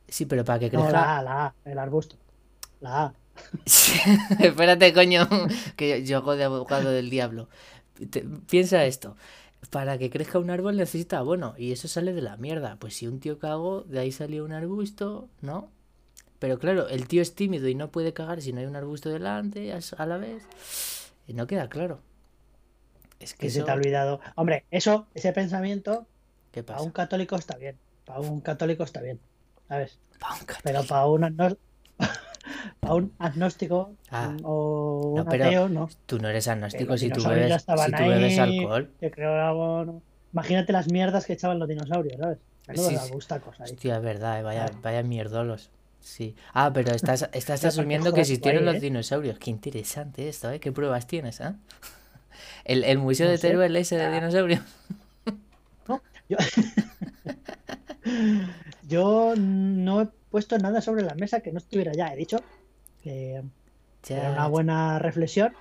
Sí, pero para que No, crezca. la A, la A, el arbusto. La A. Espérate, coño, que yo, hago de abogado del diablo. Te- piensa esto. Para que crezca un árbol necesita abono y eso sale de la mierda. Pues si un tío cagó, de ahí salió un arbusto, ¿no? Pero claro, el tío es tímido y no puede cagar si no hay un arbusto delante a la vez. Y no queda claro. Es que Que se te ha olvidado. Hombre, eso, ese pensamiento, ¿Qué para un católico está bien. Para un católico está bien. ¿Sabes? Pa' un Pero para un, agnos- para un agnóstico Ah, o no, un pero ateo, no. Tú no eres agnóstico si tú bebes, si tú bebes alcohol. que algo- Imagínate las mierdas que echaban los dinosaurios, ¿sabes? Sí, arbustacos ahí. Hostia, es verdad, eh, vaya, vaya mierdolos. Sí. Ah, pero estás, estás Pero asumiendo que existieron los ¿eh? dinosaurios. Qué interesante esto, ¿eh? ¿Qué pruebas tienes, ah? El, el museo No de. Teruel ese de Ah. dinosaurios. Yo... Yo no he puesto nada sobre la mesa que no estuviera ya. He dicho que Ya, era una buena reflexión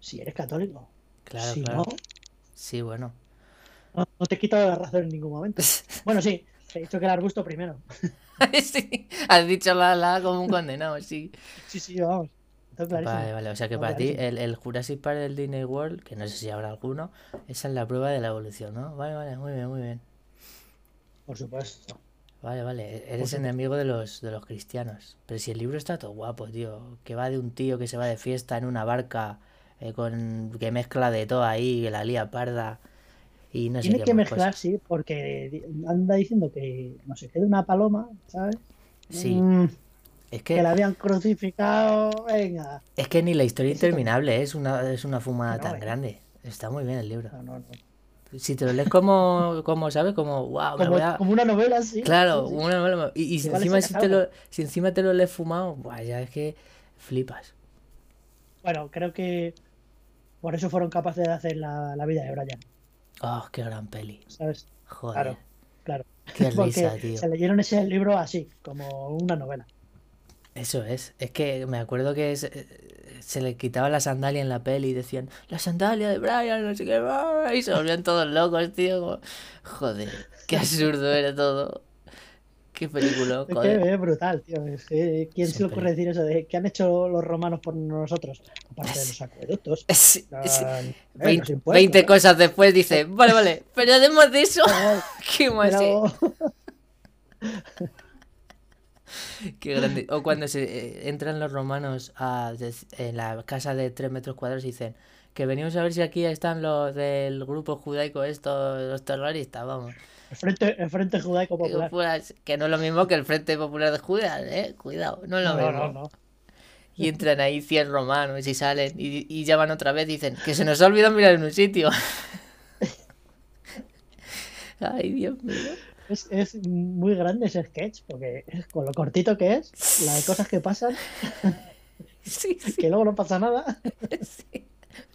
si eres católico. claro, si claro. no, Sí, bueno. no, no te he quitado la razón en ningún momento. Bueno, sí, he dicho que el arbusto primero. sí, has dicho la la como un condenado, sí. Sí, sí, vamos. Clarísimo. Vale, vale. O sea que para ti el, el Jurassic Park del Disney World, que no sé si habrá alguno, esa es la prueba de la evolución, ¿no? Vale, vale, muy bien, muy bien. Por supuesto. Vale, vale, e-, eres enemigo de los, de los cristianos. Pero si el libro está todo guapo, tío. Que va de un tío que se va de fiesta en una barca eh, con que mezcla de todo ahí, que la lía parda y no sé Tiene qué que mezclar, cosas. sí, porque anda diciendo que no sé qué de una paloma, ¿sabes? Sí, Mm, es que que la habían crucificado. Venga. es que ni la historia Eso también. interminable es una es una fumada No, tan eh. grande. Está muy bien el libro. No, no, no. Si te lo lees como, como ¿sabes? Como, wow, Como, voy a... como una novela, sí. Claro, sí, sí. una novela- Y, y si, encima si, te lo, si encima te lo lees fumado, buah, ya es que flipas. Bueno, creo que por eso fueron capaces de hacer la, la vida de Brian, Oh, qué gran peli. ¿sabes? Joder, Claro, claro. qué risa, tío. se leyeron ese libro así, como una novela. Eso es. Es que me acuerdo que se, se le quitaba la sandalia en la peli y decían, la sandalia de Brian, no sé qué, ah", y se volvían todos locos, tío. como, Joder, qué absurdo era todo. Qué película, Es que joder. es brutal, tío. Es que, ¿Quién se le ocurre decir eso de qué han hecho los romanos por nosotros? Aparte de los acueductos. Sí, sí. eh, los Veinte, impuestos, 20 ¿eh? cosas después dice, vale, vale, pero además de eso, ¿qué más pero- Qué grande. O cuando se eh, entran los romanos a, en la casa de 3 metros cuadrados y dicen que venimos a ver si aquí están los del grupo judaico, estos, los terroristas, vamos. El frente, el frente judaico popular. pues, que no es lo mismo que el Frente Popular de Judas, ¿eh? Cuidado, no es lo No, mismo. no, no. Y entran ahí 100 romanos y salen y, y llaman otra vez y dicen que se nos ha olvidado mirar en un sitio. Ay, Dios mío. Es, es muy grande ese sketch, porque con lo cortito que es, las cosas que pasan, Sí, sí. que luego no pasa nada. Sí.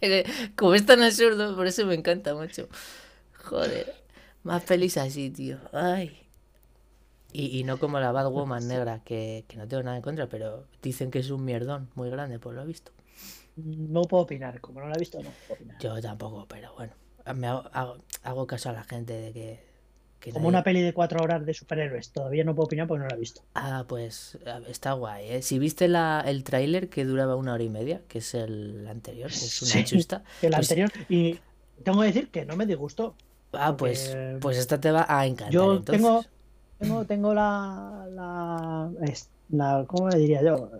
Pero como es tan absurdo, por eso me encanta mucho. Joder. Más pelis así, tío. Ay. Y, y no como la Bad Woman negra, que, que no tengo nada en contra, pero dicen que es un mierdón muy grande, por lo visto. No puedo opinar, como no lo he visto, no puedo opinar. Yo tampoco, pero bueno. Me hago, hago, hago caso a la gente de que. que Como nadie- una peli de cuatro horas de superhéroes, todavía no puedo opinar porque no la he visto. Ah, pues a ver, está guay, ¿eh? Si viste la, el tráiler que duraba una hora y media, que es el anterior, que es una Sí. chusta. La pues- anterior, y tengo que decir que no me disgustó. Ah, pues, pues esta te va a encantar. Yo entonces. tengo, tengo, tengo la, la, la, ¿cómo le diría yo?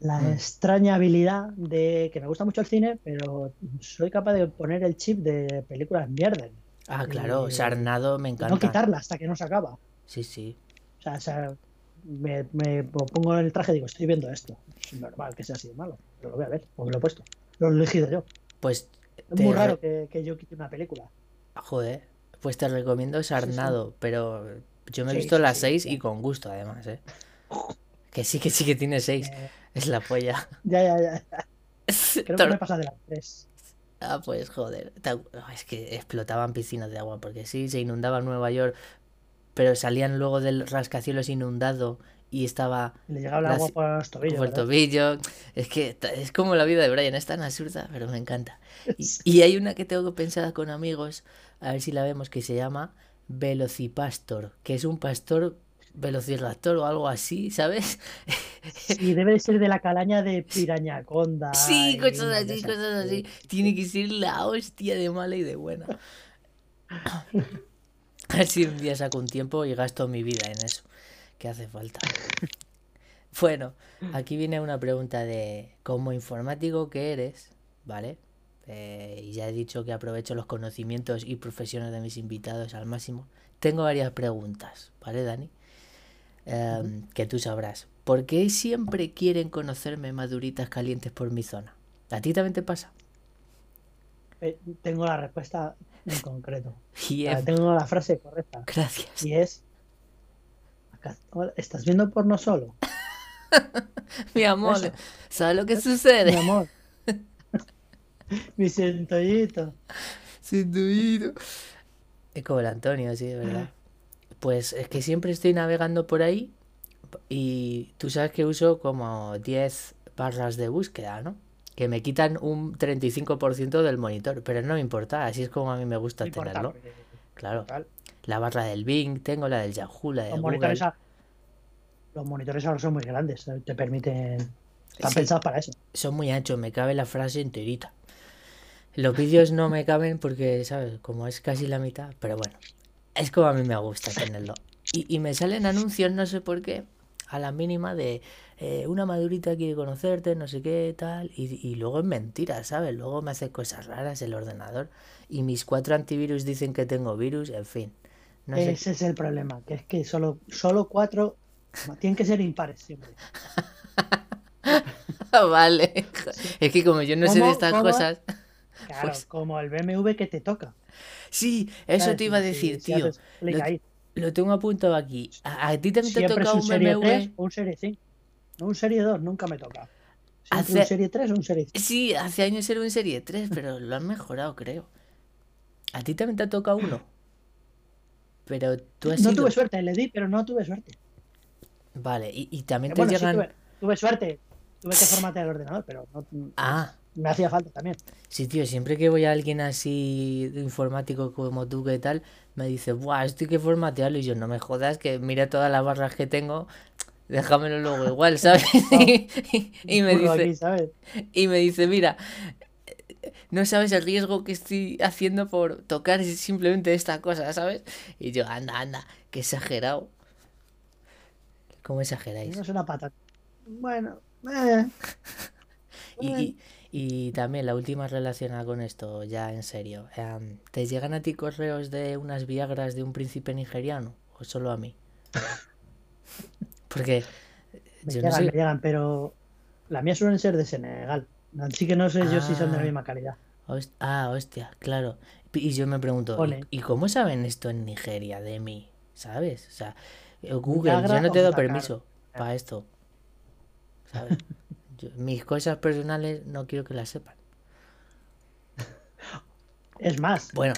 La Mm. extraña habilidad de que me gusta mucho el cine, pero soy capaz de poner el chip de películas mierden. Ah, claro, Sarnado me encanta. No quitarla hasta que no se acaba. Sí, sí. O sea, o sea, me, me pongo en el traje y digo, estoy viendo esto. Es normal que sea así de malo, pero lo voy a ver, porque lo he puesto. Lo he elegido yo. Pues, Es Te muy raro que, que yo quite una película. joder, pues te recomiendo Sarnado, pero yo me he Sí, visto las seis y con gusto, además, ¿eh? Que sí, que sí que tiene seis. Eh, Es la polla. ya, ya, ya. Creo que me pasa de las tres. Ah, pues joder. Es que explotaban piscinas de agua, porque sí, se inundaba Nueva York, pero salían luego del rascacielos inundado y estaba le llegaba el agua por los tobillos. por tobillo. Es que es como la vida de Brian, es tan absurda, pero me encanta. Y, y hay una que tengo pensada con amigos, a ver si la vemos, que se llama Velocipastor, que es un pastor velociraptor o algo así, ¿sabes? Sí, debe de ser de la calaña de Pirañaconda. Sí, cosas así, cosas sí. así. Tiene que ser la hostia de mala y de buena. A ver si un día saco un tiempo y gasto mi vida en eso, que hace falta. Bueno, aquí viene una pregunta de, como informático que eres, ¿vale? Eh, y ya he dicho que aprovecho los conocimientos y profesiones de mis invitados al máximo. Tengo varias preguntas, ¿vale, Dani? Em, que tú sabrás. ¿Por qué siempre quieren conocerme maduritas calientes por mi zona? ¿A ti también te pasa? Eh, Tengo la respuesta en concreto. Ah, Tengo la frase correcta. gracias. Y es. ¿Estás viendo porno solo? Mi amor, Eso. ¿sabes lo que Mi sucede? amor. Mi centollito. Duda. Es como el Antonio, sí, de verdad. Pues es que siempre estoy navegando por ahí y tú sabes que uso como 10 barras de búsqueda, ¿no? Que me quitan un 35% del monitor, pero no me importa, así es como a mí me gusta No importa, tenerlo. porque, Claro, total, la barra del Bing, tengo la del Yahoo, la de Los Google. monitores, a- los monitores ahora son muy grandes. eh, Te permiten. Están Sí. pensados para eso. Son muy anchos, me cabe la frase enterita. Los vídeos no me caben porque, ¿sabes? Como es casi la mitad, pero bueno, es como a mí me gusta tenerlo. Y, y me salen anuncios, no sé por qué, a la mínima de eh, una madurita quiere conocerte, no sé qué, tal, y, y luego es mentira, ¿sabes? Luego me hace cosas raras el ordenador y mis cuatro antivirus dicen que tengo virus, en fin. No sé. Ese es el problema, que es que solo, solo cuatro tienen que ser impares siempre. vale. Es que como yo no sé de estas ¿Cómo? cosas, Claro, Pues- como el BMW que te toca. Sí, eso ¿sabes? te iba a decir, si tío. Lo, lo tengo apuntado aquí. ¿A, a ti también te Siempre es toca un un Serie BMW? 3 o un Serie 5. No un Serie 2, nunca me toca. Hace- un Serie 3 o un Serie 5. Sí, hace años era un Serie 3, pero lo han mejorado, creo. ¿A ti también te ha tocado uno? Pero tú has No sido... tuve suerte, le di, pero no tuve suerte. Vale, y, y también Eh, te Bueno, sí llegan... tuve, tuve suerte. Tuve que formatear el ordenador, pero no, Ah, me hacía falta también. sí, tío, siempre que voy a alguien así de informático como tú, que tal, me dice, buah, esto hay que formatearlo. Y yo, no me jodas, que mira todas las barras que tengo, déjamelo luego igual, ¿sabes? y, y me dice, aquí, ¿sabes? y me dice, mira, no sabes el riesgo que estoy haciendo por tocar simplemente esta cosa, ¿sabes? Y yo, anda, anda, qué exagerado. ¿Cómo exageráis? No es una patata. Bueno, eh, Y, y, y también la última relacionada con esto, ya en serio. em, ¿Te llegan a ti correos de unas viagras de un príncipe nigeriano? ¿O solo a mí? Porque me yo no llegan, me llegan, pero las mías suelen ser de Senegal. Así que no sé yo si son de la Ah. misma calidad. Host- Ah, hostia, claro. Y yo me pregunto, ¿y, cómo saben esto en Nigeria de mí? ¿Sabes? O sea, eh, Google, Viagra yo no te doy permiso para esto. ¿Sabes? Yo- mis cosas personales no quiero que las sepan. Es más, Bueno,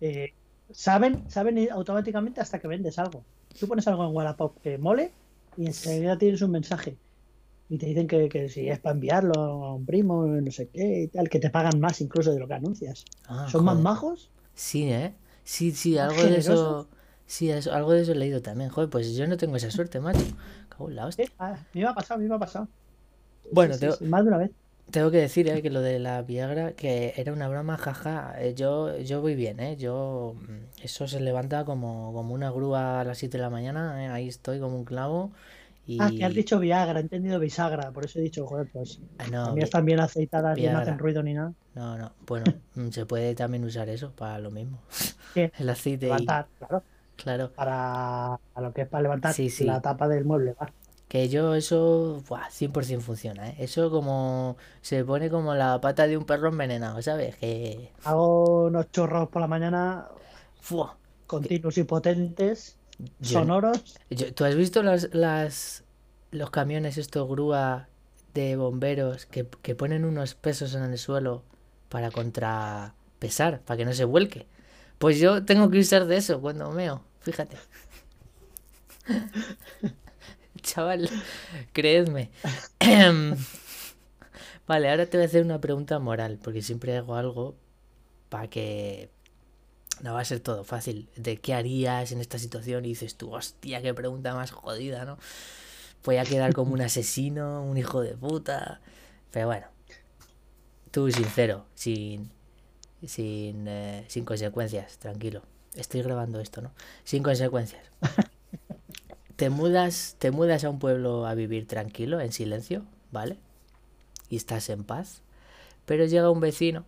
eh, saben, saben automáticamente hasta que vendes algo. Tú pones algo en Wallapop que mole y enseguida tienes un mensaje. Y te dicen que, que si es para enviarlo a un primo, no sé qué y tal, que te pagan más incluso de lo que anuncias. ah, Son más majos. Sí, ¿eh? Sí, sí, algo de eso. Sí, eso- algo de eso he leído también. Joder, pues yo no tengo esa suerte, macho. Cago en la hostia. Eh, ah, me iba a pasar, me iba a pasar. Bueno, Sí, tengo, sí, más de una vez. tengo que decir, ¿eh? que lo de la Viagra, que era una broma, jaja. eh, yo, yo voy bien, ¿eh? Yo. mm, Eso se levanta como, como una grúa a las 7 de la mañana, ¿eh? Ahí estoy como un clavo. Y. Ah, que has dicho Viagra, he entendido bisagra, por eso he dicho, joder, pues Ah, no, vi- están bien aceitadas y no hacen ruido ni nada. no, no. Bueno, mm, se puede también usar eso para lo mismo. ¿Qué? El aceite y. Levantar, claro, Claro. para a lo que es para levantar Sí, sí. la tapa del mueble. va. Que yo eso, buah, 100% funciona, ¿eh? Eso como se pone como la pata de un perro envenenado, ¿sabes? Que... Hago unos chorros por la mañana ¡fua! continuos y potentes, Yo- sonoros. yo- ¿tú has visto las, las, los camiones, estos grúa de bomberos que, que ponen unos pesos en el suelo para contrapesar, para que no se vuelque? Pues yo tengo que usar de eso cuando meo, fíjate. Chaval, creedme. Vale, ahora te voy a hacer una pregunta moral, porque siempre hago algo para que no va a ser todo fácil. De qué harías en esta situación y dices tú, hostia, qué pregunta más jodida, ¿no? Voy a quedar como un asesino, un hijo de puta. Pero bueno, tú sincero, sin, sin, eh, sin consecuencias, tranquilo. Estoy grabando esto, ¿no? Sin consecuencias. Te mudas, te mudas a un pueblo a vivir tranquilo, en silencio, ¿vale? Y estás en paz. Pero llega un vecino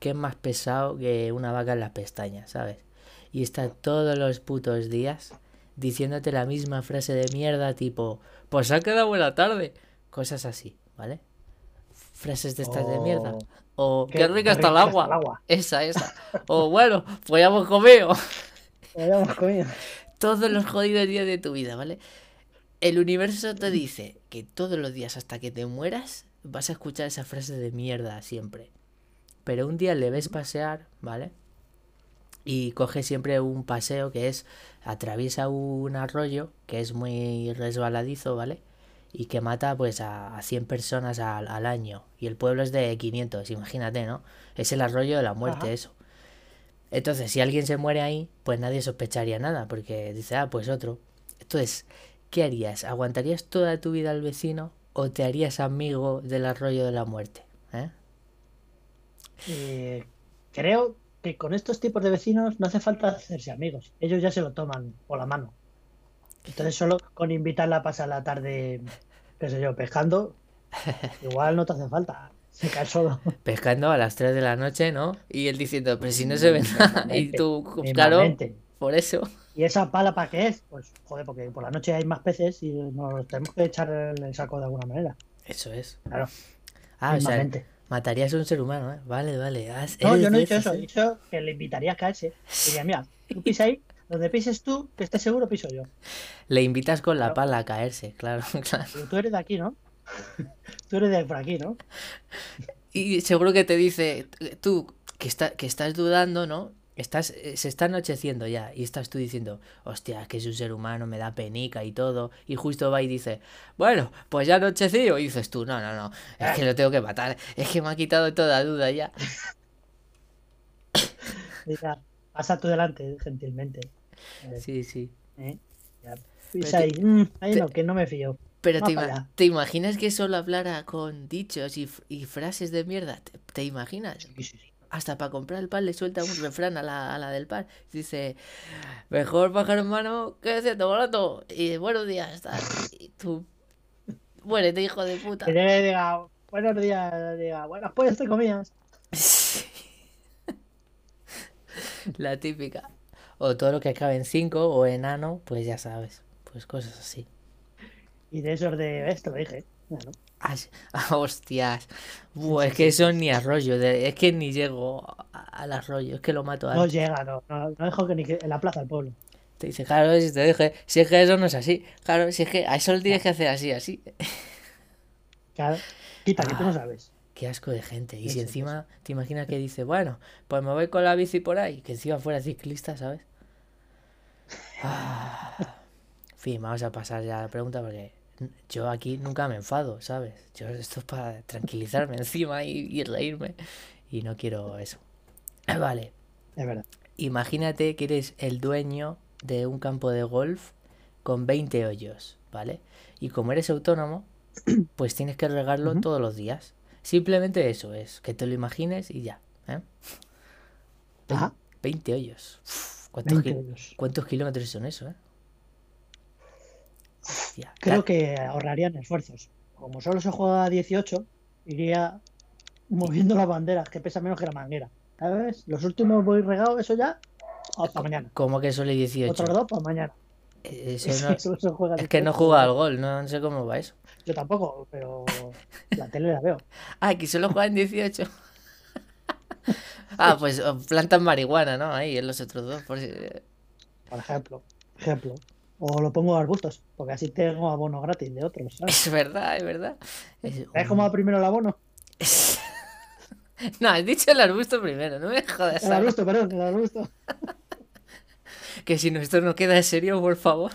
que es más pesado que una vaca en las pestañas, ¿sabes? Y está todos los putos días diciéndote la misma frase de mierda tipo, pues ha quedado buena tarde. Cosas así, ¿vale? Frases de estas de mierda. Oh, O qué, rica está el agua. está el agua. Esa, esa. O bueno, pues ya hemos comido. Habíamos comido. Todos los jodidos días de tu vida, ¿vale? El universo te dice que todos los días hasta que te mueras vas a escuchar esa frase de mierda siempre. Pero un día le ves pasear, ¿vale? Y coge siempre un paseo que es, atraviesa un arroyo que es muy resbaladizo, ¿vale? Y que mata pues a, a 100 personas al, al año. Y el pueblo es de 500, imagínate, ¿no? Es el arroyo de la muerte, Ajá. eso. Entonces, si alguien se muere ahí, pues nadie sospecharía nada, porque dice, ah, pues otro. Entonces, ¿qué harías? ¿Aguantarías toda tu vida al vecino o te harías amigo del arroyo de la muerte? ¿Eh? Eh, creo que con estos tipos de vecinos no hace falta hacerse amigos. Ellos ya se lo toman por la mano. Entonces solo con invitarla a pasar la tarde, qué sé yo, pescando, igual no te hace falta. Se. Pescando a las 3 de la noche, ¿no? Y él diciendo, pero si no se ve nada. Y tú, claro, por eso. ¿Y esa pala para qué es? Pues, joder, porque por la noche hay más peces y nos tenemos que echar el saco de alguna manera. Eso es. Claro, Ah, o sea. Matarías a un ser humano, ¿eh? Vale, vale. No, yo no he dicho eso, he ¿eh? dicho que le invitaría a caerse. Diría, mira, tú pisa ahí, donde pises tú, que estés seguro, piso yo. Le invitas con la Claro. pala a caerse, claro, claro. Pero tú eres de aquí, ¿no? Tú eres de por aquí, ¿no? Y seguro que te dice, tú, que, está, que estás dudando, ¿no? Estás, eh, se está anocheciendo ya y estás tú diciendo, hostia, que es un ser humano, me da penica y todo. Y justo va y dice, bueno, pues ya anocheció. Y dices tú, no, no, no, es que lo tengo que matar. Es que me ha quitado toda duda ya. Diría, pasa tú delante, gentilmente. Sí, sí. ¿eh? Ya, te- ahí, mm, ahí te- no, que no me fío. Pero te, pa' ima- allá. ¿te imaginas que solo hablara con dichos y, y frases de mierda? ¿Te, te imaginas? Sí, sí, sí. Hasta para comprar el pan le suelta un refrán a la, a la del pan. Dice, mejor pájaro en mano que ciento barato. Y buenos días, tal. Y tú, muérete, hijo de puta. Que y diga, buenos días, diga, buenas pues te comías. La típica. O todo lo que acabe en 5 o en ano, pues ya sabes. Pues cosas así. Y de esos de esto lo dije. Claro. Ah, hostias. Buah, es que eso ni arroyo. Es que ni llego a- al arroyo. Es que lo mato No antes. llega, no, no, no dejo que ni que en la plaza del pueblo. Te dice, claro, si te dije, si es que eso no es así. Claro, si es que a eso lo tienes que hacer así, así. Claro. Quita, que tú no Ah. sabes. Qué asco de gente. Y si encima te imaginas que dice, bueno, pues me voy con la bici por ahí, que encima fuera ciclista, ¿sabes? Ah. En fin, vamos a pasar ya a la pregunta porque yo aquí nunca me enfado, ¿sabes? Yo esto es para tranquilizarme encima y, y reírme y no quiero eso. Vale, Es verdad. imagínate que eres el dueño de un campo de golf con 20 hoyos, ¿vale? Y como eres autónomo, pues tienes que regarlo todos los días. Simplemente eso es, que te lo imagines y ya. ¿eh? Ajá. 20 hoyos. Uf, ¿cuántos, 20 kil- euros. cuántos kilómetros son eso, eh? Hostia, Creo que ahorrarían esfuerzos. Como solo se juega a 18, iría moviendo las banderas, que pesa menos que la manguera. ¿Sabes? Los últimos voy regado, eso ya. Hasta mañana. ¿Cómo que solo hay 18? Otros dos para mañana. Eh, Eso Eso, no- solo se juega es que no 18. juega al gol, no, no sé cómo va eso. Yo tampoco, pero la tele la veo. Ah, aquí solo juegan 18. ah, pues o plantan marihuana, ¿no? Ahí en los otros dos. Por si... Por ejemplo. ejemplo. O lo pongo a arbustos, porque así tengo abono gratis de otros. ¿sabes? Es verdad, es verdad. Es ¿Sabes cómo va primero el abono? No, has dicho el arbusto primero, no me jodas. El arbusto, perdón, el arbusto. Que si no, esto no queda serio, por favor.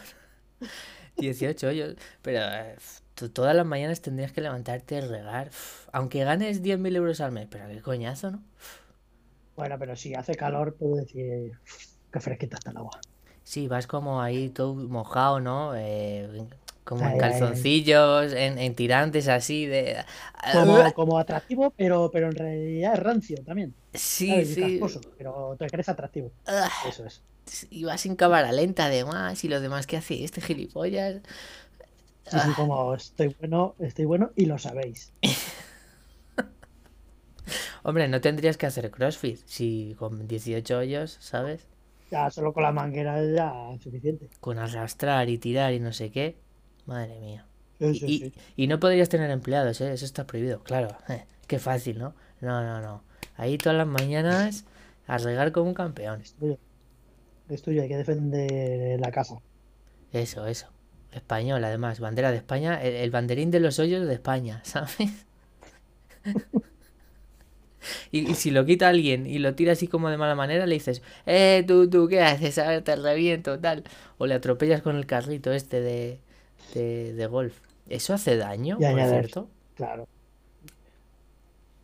18 hoyos. Pero eh, tú todas las mañanas tendrías que levantarte y regar. Aunque ganes 10.000 euros al mes, pero qué coñazo, ¿no? Bueno, pero si hace calor, puedo decir que fresquita está el agua. Sí, vas como ahí todo mojado, ¿no? Eh, como en Ay, calzoncillos, en, en tirantes así de... Como, como atractivo, pero, pero en realidad es rancio también. Sí, ¿sabes? Sí. casposo, pero te crees atractivo. Ah, Eso es. Y vas en cámara lenta además, y lo demás que hace este gilipollas. Sí, sí, como estoy bueno, estoy bueno y lo sabéis. Hombre, no tendrías que hacer CrossFit si con 18 hoyos, ¿sabes? Ya solo con la manguera es ya suficiente. Con arrastrar y tirar y no sé qué. Madre mía. Sí, sí, Y, sí. y no podrías tener empleados, ¿eh? Eso está prohibido. Claro, eh, qué fácil, ¿no? No, no, no. Ahí todas las mañanas a regar como un campeón. Es tuyo. Es tuyo, hay que defender la casa. Eso, eso. Español, además. Bandera de España. El, el banderín de los hoyos de España, ¿sabes? Y, y si lo quita alguien y lo tira así como de mala manera, le dices, eh, tú, tú, ¿qué haces? A ver, te reviento, tal. O le atropellas con el carrito este de, de, de golf. ¿Eso hace daño, por cierto? Claro.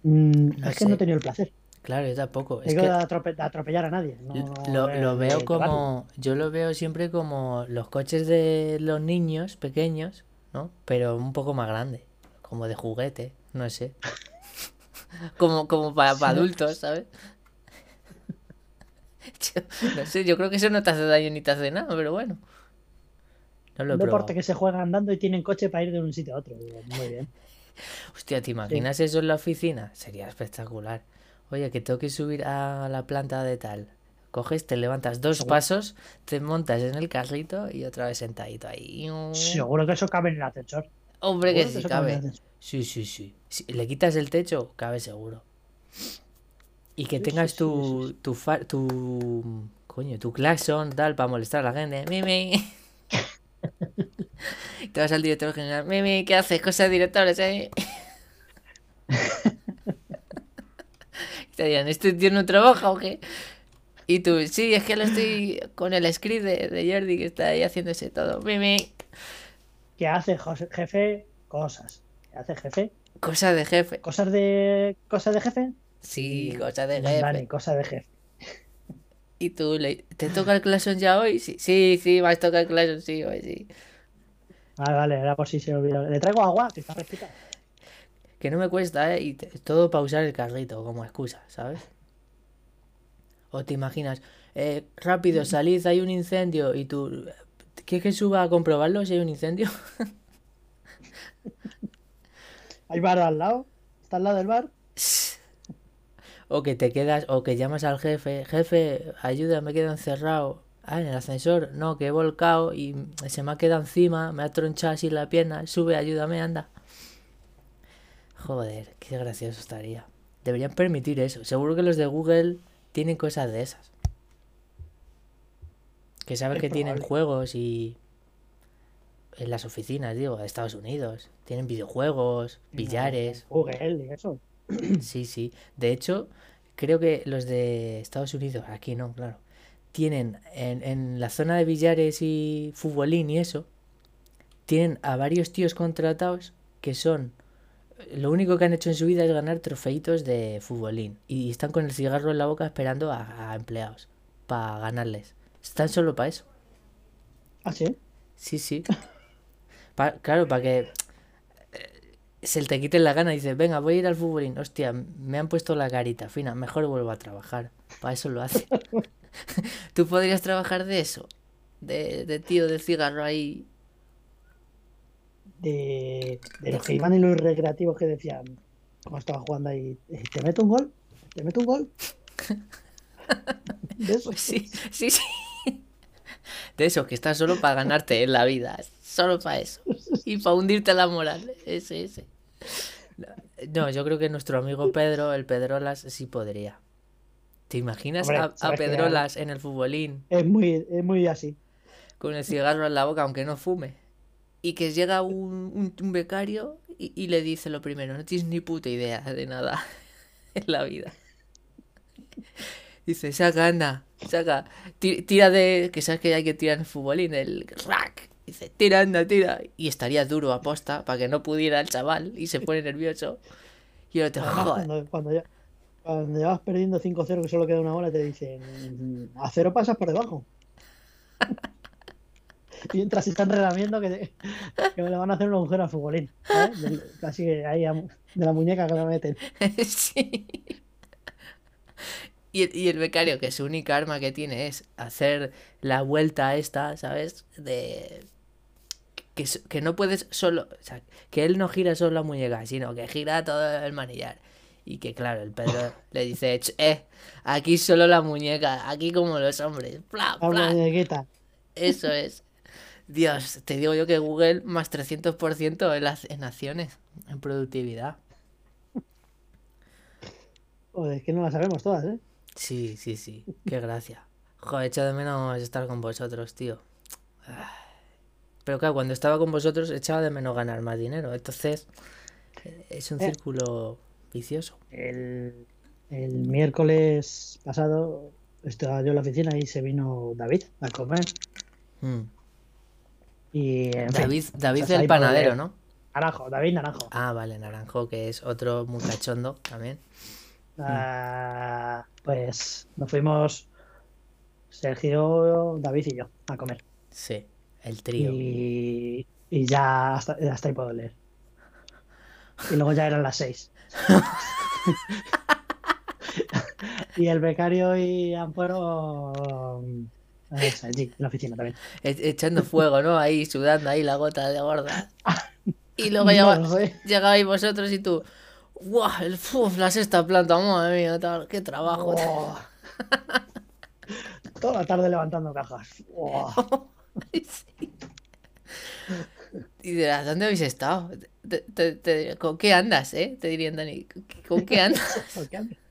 Mm, No es que no he tenido el placer. Claro, yo tampoco. Es que de, atrope- de atropellar a nadie. no lo, lo veo llevarlo. como... Yo lo veo siempre como los coches de los niños pequeños, ¿no? Pero un poco más grande. Como de juguete, no sé. Como, como para, para adultos, ¿sabes? Yo- no sé, yo creo que eso no te hace daño ni te hace nada, pero bueno. No lo he Un deporte probado. que se juega andando y tienen coche para ir de un sitio a otro. Muy bien. Hostia, ¿te imaginas eso en la oficina? Sería espectacular. Oye, que tengo que subir a la planta de tal. Coges, te levantas dos Seguro. pasos, te montas en el carrito y otra vez sentadito ahí. Seguro que eso cabe en el ascensor. Hombre, que Seguro sí eso cabe en cabe. Sí, sí, sí. Si le quitas el techo, cabe seguro. Y que Sí, tengas sí, tu, sí, tu, fa- tu, coño, tu claxon, tal, para molestar a la gente. Mimi. Te vas al director general. Mimi, ¿qué haces? Cosas de directores, ¿eh? Y te dirán, ¿este tío no trabaja o qué? Y tú, sí, es que lo estoy con el script de, de Jordi que está ahí haciéndose todo. Mimi. ¿Qué hace José- jefe? Cosas. ¿Qué hace jefe? Cosas de jefe. ¿Cosas de cosas de jefe? Sí, cosas de jefe. cosas de jefe. Y tú, le- ¿te toca el claxon ya hoy? Sí, sí, sí, vas a tocar el claxon, sí, hoy sí. Vale, vale, era por si se olvidó. Le traigo agua, que está fresquita. Que no me cuesta, ¿eh? Y te- todo para usar el carrito como excusa, ¿sabes? O te imaginas, eh, rápido, salid, hay un incendio y tú, ¿quieres que suba a comprobarlo si hay un incendio? Hay bar al lado. Está al lado del bar. O que te quedas, o que llamas al jefe, jefe, ayuda, me quedo encerrado. Ah, en el ascensor, no, que he volcado y se me ha quedado encima, me ha tronchado así la pierna, sube, ayúdame, anda. Joder, qué gracioso estaría. Deberían permitir eso. Seguro que los de Google tienen cosas de esas. Que saben Es que tienen juegos y... En las oficinas, digo, de Estados Unidos. Tienen videojuegos, billares. Google y eso. Sí, sí. De hecho, creo que los de Estados Unidos, aquí no, claro, tienen en, en la zona de billares y futbolín y eso, tienen a varios tíos contratados que son, lo único que han hecho en su vida es ganar trofeitos de futbolín y están con el cigarro en la boca esperando a, a empleados para ganarles. Están solo para eso. Ah, sí. Sí, sí. Pa- claro, para que eh, se te quite la gana y dices, venga, voy a ir al futbolín. Hostia, me han puesto la carita fina, mejor vuelvo a trabajar. Para eso lo hace. ¿Tú podrías trabajar de eso? De, de tío de cigarro ahí. De, de los que iban en los recreativos que decían, como estaba jugando ahí, "Eh, ¿te meto un gol? ¿Te meto un gol? De eso. Pues sí, sí, sí. De eso, que estás solo para ganarte en la vida. Solo para eso. Y para hundirte la moral. Ese, ese. No, yo creo que nuestro amigo Pedro, el Pedrolas, sí podría. ¿Te imaginas Hombre, a, Pedrolas en el futbolín Es muy, es muy así. con el cigarro en la boca, aunque no fume? Y que llega un, un- un becario y, y le dice lo primero, no tienes ni puta idea de nada en la vida. Dice, saca, anda, saca, ti- tira de, que sabes que hay que tirar en el futbolín, el rack. Dice, tira, anda, tira. Y estaría duro a posta para que no pudiera el chaval y se pone nervioso. Y yo te Además, joder. cuando, cuando ya, cuando ya vas perdiendo 5-0, que solo queda una bola, te dicen, a cero pasas por debajo. Mientras se están relamiendo que, que le van a hacer un agujero al futbolín. Del- Casi que ahí a- de la muñeca que me meten. Sí. El, y el becario, que su única arma que tiene es hacer la vuelta esta, ¿sabes? De... Que, que no puedes solo... O sea, que él no gira solo la muñeca, sino que gira todo el manillar. Y que claro, el Pedro le dice, "Ch, eh, aquí solo la muñeca, aquí como los hombres. Bla, La bla". muñequita. Eso es. Dios, te digo yo que Google más 300% en, las, en acciones, en productividad. Joder, es que no la sabemos todas, ¿eh? Sí, sí, sí. Qué gracia. Joder, echo de menos estar con vosotros, tío. Pero claro, cuando estaba con vosotros echaba de menos ganar más dinero. Entonces, eh, es un Eh. círculo vicioso. El, el miércoles pasado estaba yo en la oficina y se vino David a comer. Mm. Y, en fin, David, David panadero. ¿no? Naranjo, David Naranjo. Ah, vale, Naranjo, que es otro muy cachondo también. Ah, pues nos fuimos Sergio, David y yo a comer. Sí, el trío. Y, y ya hasta, hasta ahí puedo leer. Y luego ya eran las seis. y el becario y Ampuero eh, allí, en la oficina también. E- echando fuego, ¿no? Ahí sudando ahí la gota de gorda. Y luego No llegabais vosotros y tú. ¡Guau! El, uf, la sexta planta, madre mía, tal, qué trabajo. Toda la tarde levantando cajas. Oh. Sí. Y dirás, ¿dónde habéis estado? Te- te- te- ¿Con qué andas, eh? Te dirían, Dani, ¿con qué andas? ¿Por qué andas?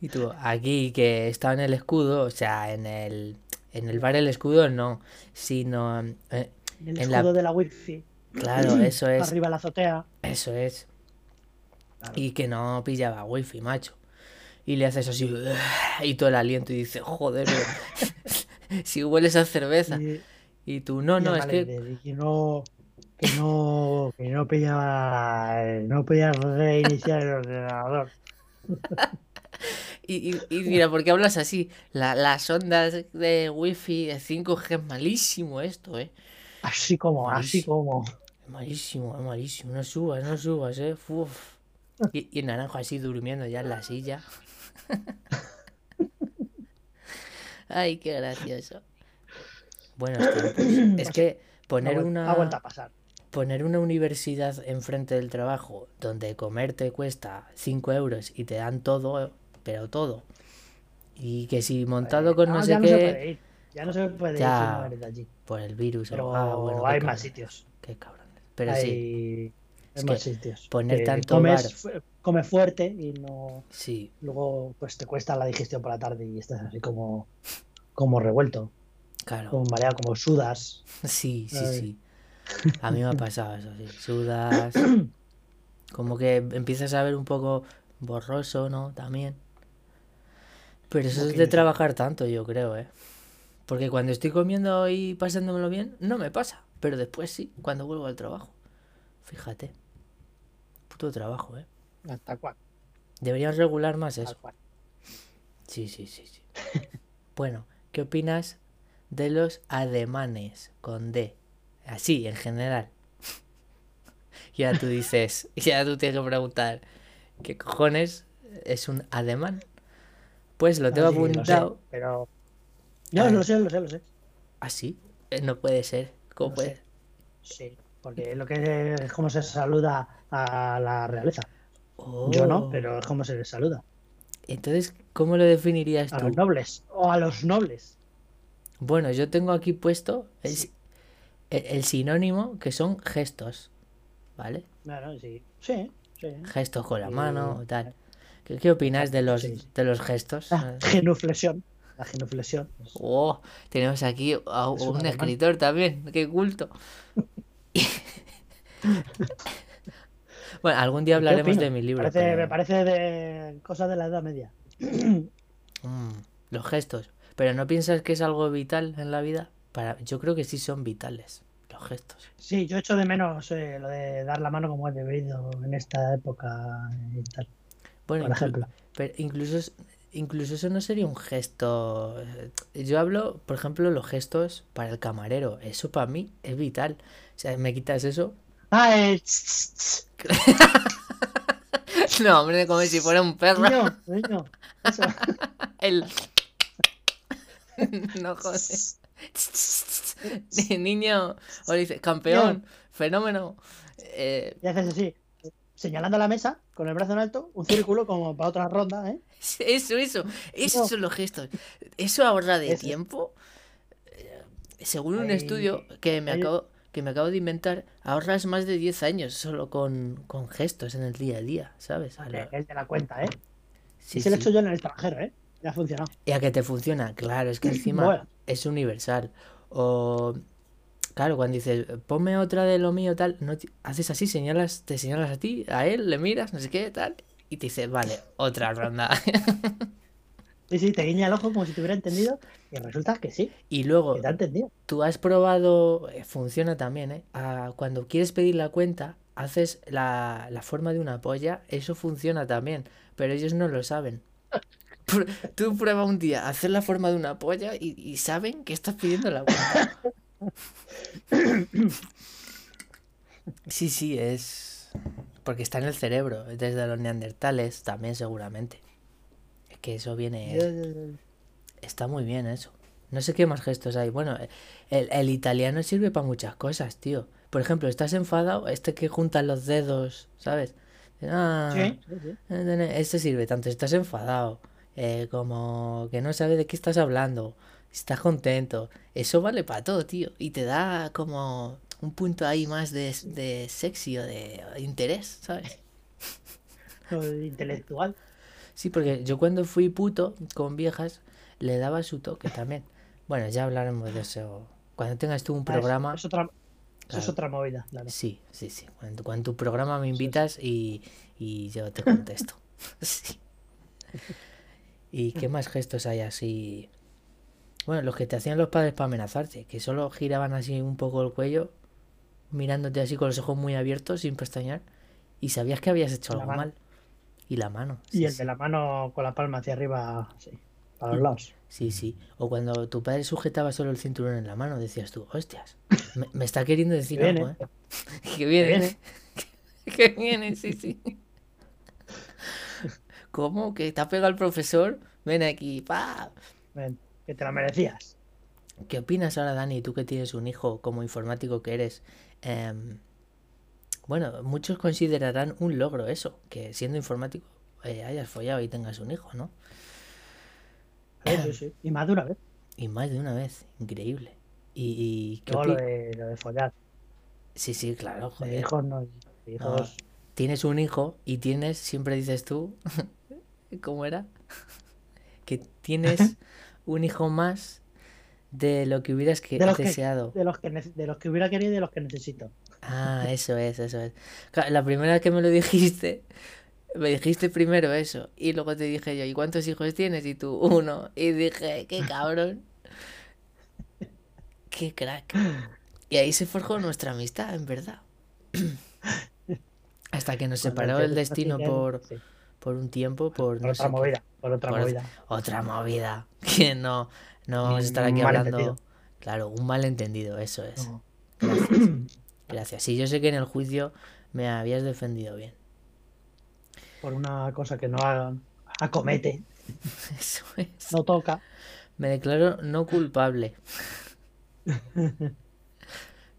Y tú, aquí que estaba en el escudo, o sea, en el, en el bar el escudo no, sino, eh, El En la- escudo de la wifi. claro, eso es, Arriba la azotea. eso es. Claro. Y que no pillaba wifi, macho. Y le haces así, y todo el aliento y dices, joder, si hueles a cerveza. Y- Y tú, no, no, es que, que no que no que no pillaba no podía reiniciar el ordenador y, y, y mira, ¿por qué hablas así? La- las ondas de wifi de 5G es malísimo esto, eh. así como así Malísimo. como Es malísimo, es malísimo. No subas, no subas, eh. Uf. Y, y el naranjo así durmiendo ya en la silla. Ay, qué gracioso. Buenos tiempos. Es que poner una, ha vuelto a pasar poner una universidad enfrente del trabajo donde comer te cuesta 5 euros y te dan todo, pero todo. Y que si montado con no Ah, sé ya no se qué, puede ir ya no se puede ir Ya. de allí por el virus. o- pero ah, bueno, hay más sitios Qué cabrones. Pero sí, Es más que sitios poner tanto comes, bar- comes fuerte y no sí. luego pues te cuesta la digestión por la tarde y estás así como como revuelto Claro. como mareado como sudas Sí, sí, Ay. sí. A mí me ha pasado eso, sí. Sudas. Como que empiezas a ver un poco borroso, ¿no? También. Pero eso es de trabajar tanto, yo creo, ¿eh? Porque cuando estoy comiendo y pasándomelo bien, no me pasa. Pero después sí, cuando vuelvo al trabajo. Fíjate. Puto trabajo, ¿eh? hasta cual, Deberían regular más eso. cual. Sí, sí, sí, sí. Bueno, ¿qué opinas de los ademanes con D? Así, en general. Ya tú dices, ya tú tienes que preguntar, ¿qué cojones es un ademán? Pues lo tengo Ah, sí, lo sé, apuntado. pero Ah. lo sé, lo sé, lo sé. Así, Eh, no puede ser. ¿Cómo Lo puede? sé. Sí, porque lo que es como se saluda a la realeza. Yo no, Oh. pero es como se les saluda. Entonces, ¿cómo lo definirías A tú? los nobles o a los nobles. Bueno, yo tengo aquí puesto el, si- el- el sinónimo que son gestos, ¿vale? Claro, sí. Sí, sí. gestos con la Sí. mano, tal. ¿Qué, qué opinas de los, de los gestos? La genuflexión. La genuflexión. Oh, tenemos aquí a Es un un escritor también, qué culto. bueno, algún día ¿qué hablaremos de mi libro. Parece- pero- Me parece de cosas de la Edad Media. Mm, los gestos. Pero ¿no piensas que es algo vital en la vida? Para... Yo creo que sí son vitales, los gestos. Sí, yo echo de menos eh, lo de dar la mano como es debido en esta época y tal, Bueno, por inclu- ejemplo. Pero incluso, incluso eso no sería un gesto. eh, Yo hablo, por ejemplo, los gestos para el camarero. Eso para mí es vital. O sea, me quitas eso. Ah, tss, No, hombre, como si fuera un perro. niño, eso. El. No jodes. Niño. O dice, campeón, fenómeno. Eh, Y haces así, señalando la mesa, con el brazo en alto, un círculo como para otra ronda, ¿eh? eso, eso. Esos No. son los gestos. Eso ahorra de Eso. tiempo. Eh, Según un estudio que me acabo, que me acabo de inventar, ahorras más de 10 años solo con, con gestos en el día a día, ¿sabes? A Él te la cuenta, ¿eh? sí, se lo he hecho yo en el extranjero, ¿eh? Ya ha funcionado. Y a que te funciona, claro, es que encima Bueno. es universal. O, claro, cuando dices, ponme otra de lo mío, tal, no haces así, señalas, te señalas a ti, a él, le miras, no sé qué, tal, y te dice, vale, otra ronda. Sí, sí, te guiña el ojo como si te hubiera entendido y resulta que sí, y luego, que te ha entendido. tú has probado, eh, funciona también, ¿eh? A- cuando quieres pedir la cuenta, haces la, la forma de una polla, eso funciona también, pero ellos no lo saben. Tú prueba un día hacer la forma de una polla y, y saben que estás pidiendo la cuenta. Sí, sí, es. Porque está en el cerebro, desde los neandertales también seguramente. Que eso viene. Está muy bien eso. No sé qué más gestos hay. Bueno, el, el italiano sirve para muchas cosas, tío. Por ejemplo, estás enfadado, este que junta los dedos, ¿sabes? Ah, Sí, sí, sí. este sirve tanto si estás enfadado, eh, como que no sabes de qué estás hablando, si estás contento. Eso vale para todo, tío. Y te da como un punto ahí más de, de sexy o de interés, ¿sabes? O de intelectual. Sí, porque yo cuando fui puto con viejas le daba su toque también. Bueno, ya hablaremos de eso. Cuando tengas tú un Ah, es- programa, Es, otra, es otra movida, claro. sí, sí, sí. Cuando, cuando tu programa me invitas y, y yo te contesto. Sí. ¿Y qué más gestos hay así? Bueno, los que te hacían los padres para amenazarte, que solo giraban así un poco el cuello, mirándote así con los ojos muy abiertos, sin pestañear, y sabías que habías hecho La algo mano. mal. Y la mano. Y el sí. de la mano con la palma hacia arriba, sí, para los lados. Sí, sí. O cuando tu padre sujetaba solo el cinturón en la mano, decías tú, hostias, me, me está queriendo decir algo, ¿eh? Que viene. viene. Que viene, sí, sí. ¿Cómo? ¿Que te ha pegado el profesor? Ven aquí, pa. ven, que te la merecías. ¿Qué opinas ahora, Dani, tú que tienes un hijo como informático que eres? Em, bueno, muchos considerarán un logro eso, que siendo informático eh, hayas follado y tengas un hijo, ¿no? Sí, sí, sí. Y más de una vez. Y más de una vez, increíble. Y, y ¿qué Luego lo de, lo de follar. Sí, sí, claro, joder. hijos no. hijos. tienes un hijo y tienes, siempre dices tú, ¿cómo era? Que tienes un hijo más de lo que hubieras que, De los que- deseado. De los, que, de los que hubiera querido y de los que necesito. Ah, eso es, eso es. La primera vez que me lo dijiste, me dijiste primero eso y luego te dije yo, ¿y cuántos hijos tienes? Y tú, uno. Y dije, qué cabrón. Qué crack. Y ahí se forjó nuestra amistad, en verdad. Hasta que nos separó el destino por, por un tiempo, por por no otra movida. Por otra Por- movida. Otra movida. Que no, no vamos a estar aquí hablando. Claro, un malentendido, eso es. Gracias. Gracias. Sí, yo sé que en el juicio me habías defendido bien. Por una cosa que no hagan. Acomete. Eso es. No toca. Me declaro no culpable.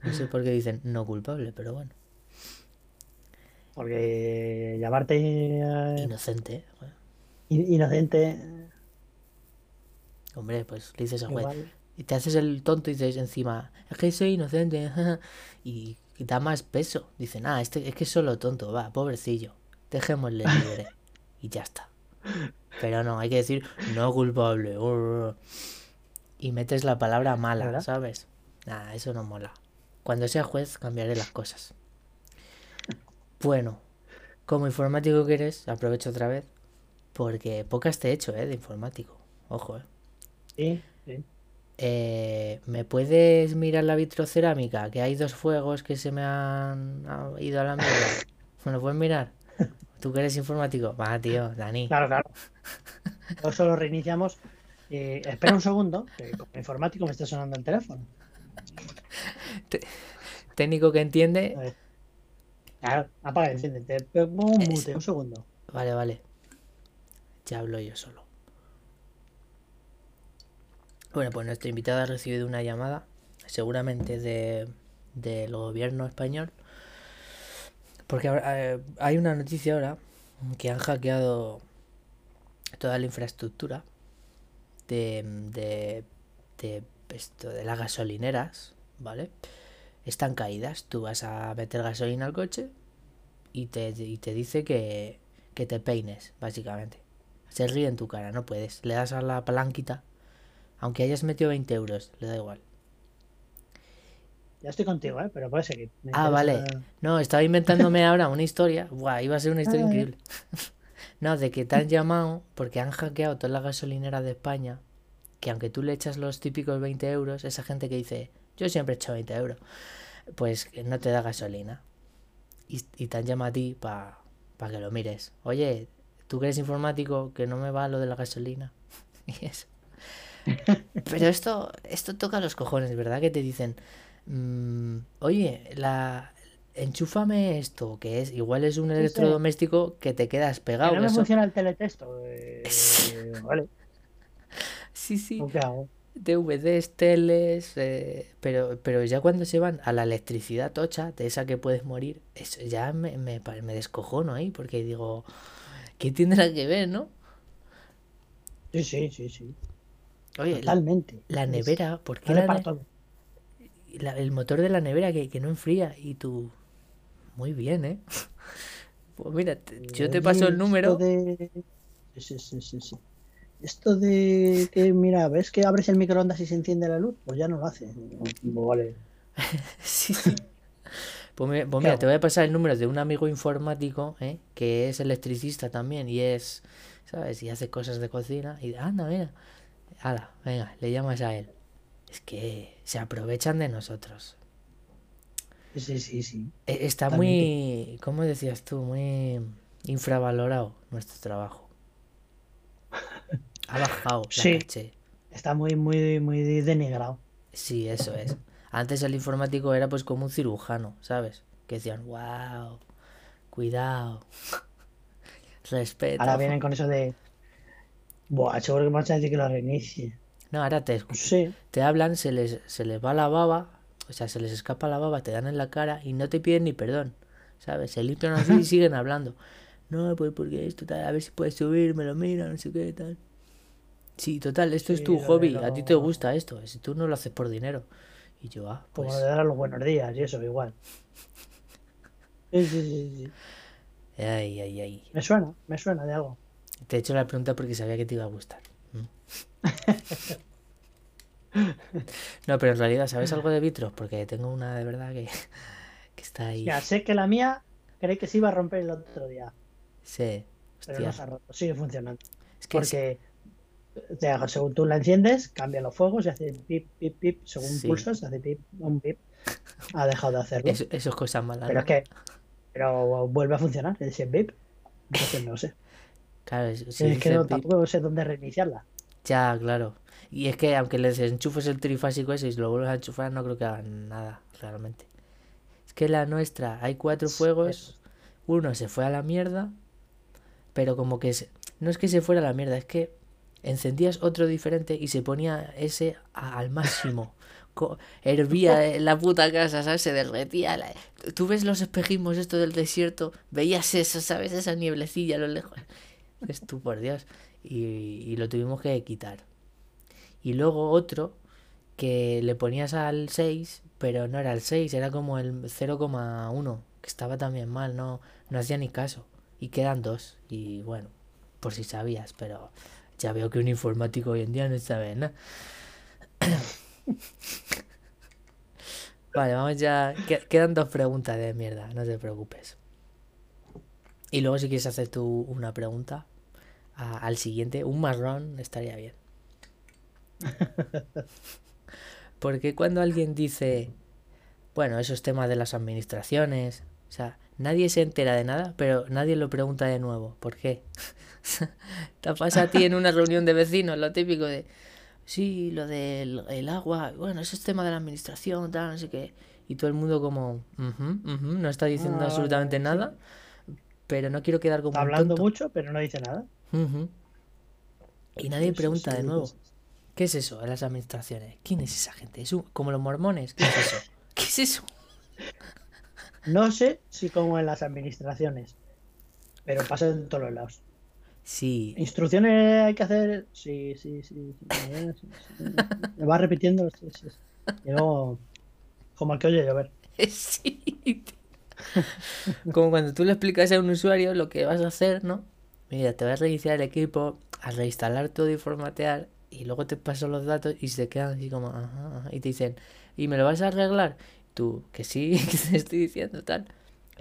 No sé por qué dicen no culpable, pero bueno. Porque llamarte eh, Inocente. ¿eh? Bueno, inocente. Hombre, pues le dices al juez. Igual. Y te haces el tonto y dices encima, es que soy inocente. Y da más peso. Dicen, ah, este es que es solo tonto, va, pobrecillo. Dejémosle libre. Y ya está. Pero no, hay que decir no culpable. urr. Y metes la palabra mala, ¿Verdad? ¿sabes? Nah, eso no mola. Cuando sea juez cambiaré las cosas. Bueno, como informático que eres, aprovecho otra vez. Porque pocas te he hecho, ¿eh? De informático. Ojo, ¿eh? Sí, sí. Eh, ¿Me puedes mirar la vitrocerámica? Que hay dos fuegos que se me han ha ido a la mierda. ¿Me lo puedes mirar? ¿Tú que eres informático? Va, tío, Dani. Claro, claro. Eso lo reiniciamos. Eh, espera un segundo, que como informático me está sonando el teléfono. Técnico que entiende. Claro, apaga enciende. Te pongo un mute, un segundo. Vale, vale. Ya hablo yo solo. Bueno, pues nuestra invitada ha recibido una llamada, seguramente de, del gobierno español. Porque eh, hay una noticia ahora que han hackeado toda la infraestructura de, de, de, esto, de las gasolineras, ¿vale? Están caídas. Tú vas a meter gasolina al coche y te, y te dice que, que te peines, básicamente. Se ríe en tu cara, no puedes. Le das a la palanquita, aunque hayas metido 20 euros, le da igual. Ya estoy contigo, ¿eh? Pero puedes seguir. Me Ah, vale. No, estaba inventándome ahora una historia. Buah, iba a ser una historia Ah. increíble. No, de que te han llamado porque han hackeado todas las gasolineras de España. Que aunque tú le echas los típicos 20 euros, esa gente que dice, yo siempre he hecho 20 euros, pues no te da gasolina. Y, y te han llamado a ti para que lo mires. Oye, tú que eres informático, que no me va lo de la gasolina. Y eso. Pero esto, esto toca los cojones, ¿verdad? Que te dicen, mm, oye, la, enchúfame esto, que es igual es un sí. electrodoméstico que te quedas Que pegado. no me eso- funciona el teletexto. eh, vale, Sí, sí. ¿qué hago? DVDs, teles, eh, pero, pero ya cuando se van a la electricidad tocha, de esa que puedes morir, eso ya me, me, me descojono ahí, porque digo, ¿qué tendrá que ver, no? Sí, sí, sí, sí. Oye, Totalmente. la nevera, ¿por qué la para ne- todo. la- el motor de la nevera que, que no enfría y tú... Muy bien, ¿eh? Pues mira, te- yo te Oye, paso el esto número. de- Sí, sí, sí, sí, sí. Esto de que, mira, ¿ves que abres el microondas y se enciende la luz? Pues ya no lo hace. Vale. Sí, sí. Pues mira, pues ¿Qué mira, te voy a pasar el número de un amigo informático, ¿eh? que es electricista también y es, ¿sabes? Y hace cosas de cocina y anda, mira. Hala, venga, le llamas a él. Es que se aprovechan de nosotros. Sí, sí, sí. E- Está muy, ¿cómo decías tú? Muy infravalorado nuestro trabajo. Ha bajado la Sí. caché. Está muy, muy, muy denigrado. Sí, eso es. Antes el informático era pues como un cirujano, ¿sabes? Que decían, wow, cuidado, respeto. Ahora vienen con eso de. Buah, seguro que vas a decir que lo reinicie. No, ahora te, sé. te hablan, se les, se les va la baba, o sea, se les escapa la baba, te dan en la cara y no te piden ni perdón, ¿sabes? Se limpian así y siguen hablando. No, pues porque esto tal, a ver si puedes subir, me lo mira, no sé qué tal. Sí, total, esto es Sí, tu lo hobby, a ti te gusta esto, si tú no lo haces por dinero. Y yo, ah, Como pues, de dar a los buenos días y eso, igual. Sí, sí, sí, sí. ay, ay, ay. Me suena, me suena de algo. Te he hecho la pregunta porque sabía que te iba a gustar. Mm. No, pero en realidad, ¿sabes algo de vitros? Porque tengo una de verdad que, que está ahí. Ya sé que la mía creí que se iba a romper el otro día, Sí, pero no se ha roto, sigue funcionando. Es que Porque te- según tú la enciendes, cambia los fuegos y hace pip, pip, pip. Según Sí. pulsas, hace pip, un pip. Ha dejado de hacerlo. eso, eso es cosa mala. Pero ¿no? es que pero vuelve a funcionar ese pip. Entonces no sé. Claro, si es que no, tampoco sé dónde reiniciarla. ya, claro. Y es que aunque les enchufes el trifásico ese y lo vuelves a enchufar, no creo que hagan nada, realmente. Es que la nuestra, hay cuatro fuegos, uno se fue a la mierda, pero como que se- no es que se fuera a la mierda, es que encendías otro diferente y se ponía ese a- al máximo. Hervía eh, la puta casa, ¿sabes? Se derretía. la- Tú ves los espejismos esto del desierto, veías eso, ¿sabes? Esa nieblecilla a lo lejos. Es tú, por Dios. Y, y lo tuvimos que quitar. Y luego otro que le ponías al 6, pero no era el 6, era como el 0,1, que estaba también mal, no, no hacía ni caso. Y quedan dos. Y bueno, por si sabías, pero ya veo que un informático hoy en día no sabe nada. Vale, vamos ya. que- Quedan dos preguntas de mierda, no te preocupes. Y luego si quieres hacer tú una pregunta a- al siguiente, un marrón estaría bien. Porque cuando alguien dice, bueno, esos temas de las administraciones, o sea, nadie se entera de nada, pero nadie lo pregunta de nuevo. ¿Por qué? Te pasa a ti en una reunión de vecinos, lo típico de, sí, lo del el agua, bueno, eso es tema de la administración, tal, no sé qué. Y todo el mundo como, no está diciendo Ah, absolutamente sí. nada, pero no quiero quedar como Está un hablando tonto. mucho, pero no dice nada. Y nadie Sí, sí, pregunta de nuevo. ¿Qué es eso de las administraciones? ¿Quién es esa gente? ¿Es un- como los mormones? ¿Qué es eso? ¿Qué es eso? No sé si como en las administraciones, pero pasa en todos los lados. Sí, Instrucciones hay que hacer. Sí, sí, sí. sí, sí, sí, sí. Me va repitiendo. Y luego, como el que oye llover. sí. Como cuando tú le explicas a un usuario lo que vas a hacer, ¿no? Mira, te vas a reiniciar el equipo, a reinstalar todo y formatear, y luego te paso los datos y se quedan así como, ajá, ajá, y te dicen, ¿y me lo vas a arreglar? Tú, que sí, que te estoy diciendo tal.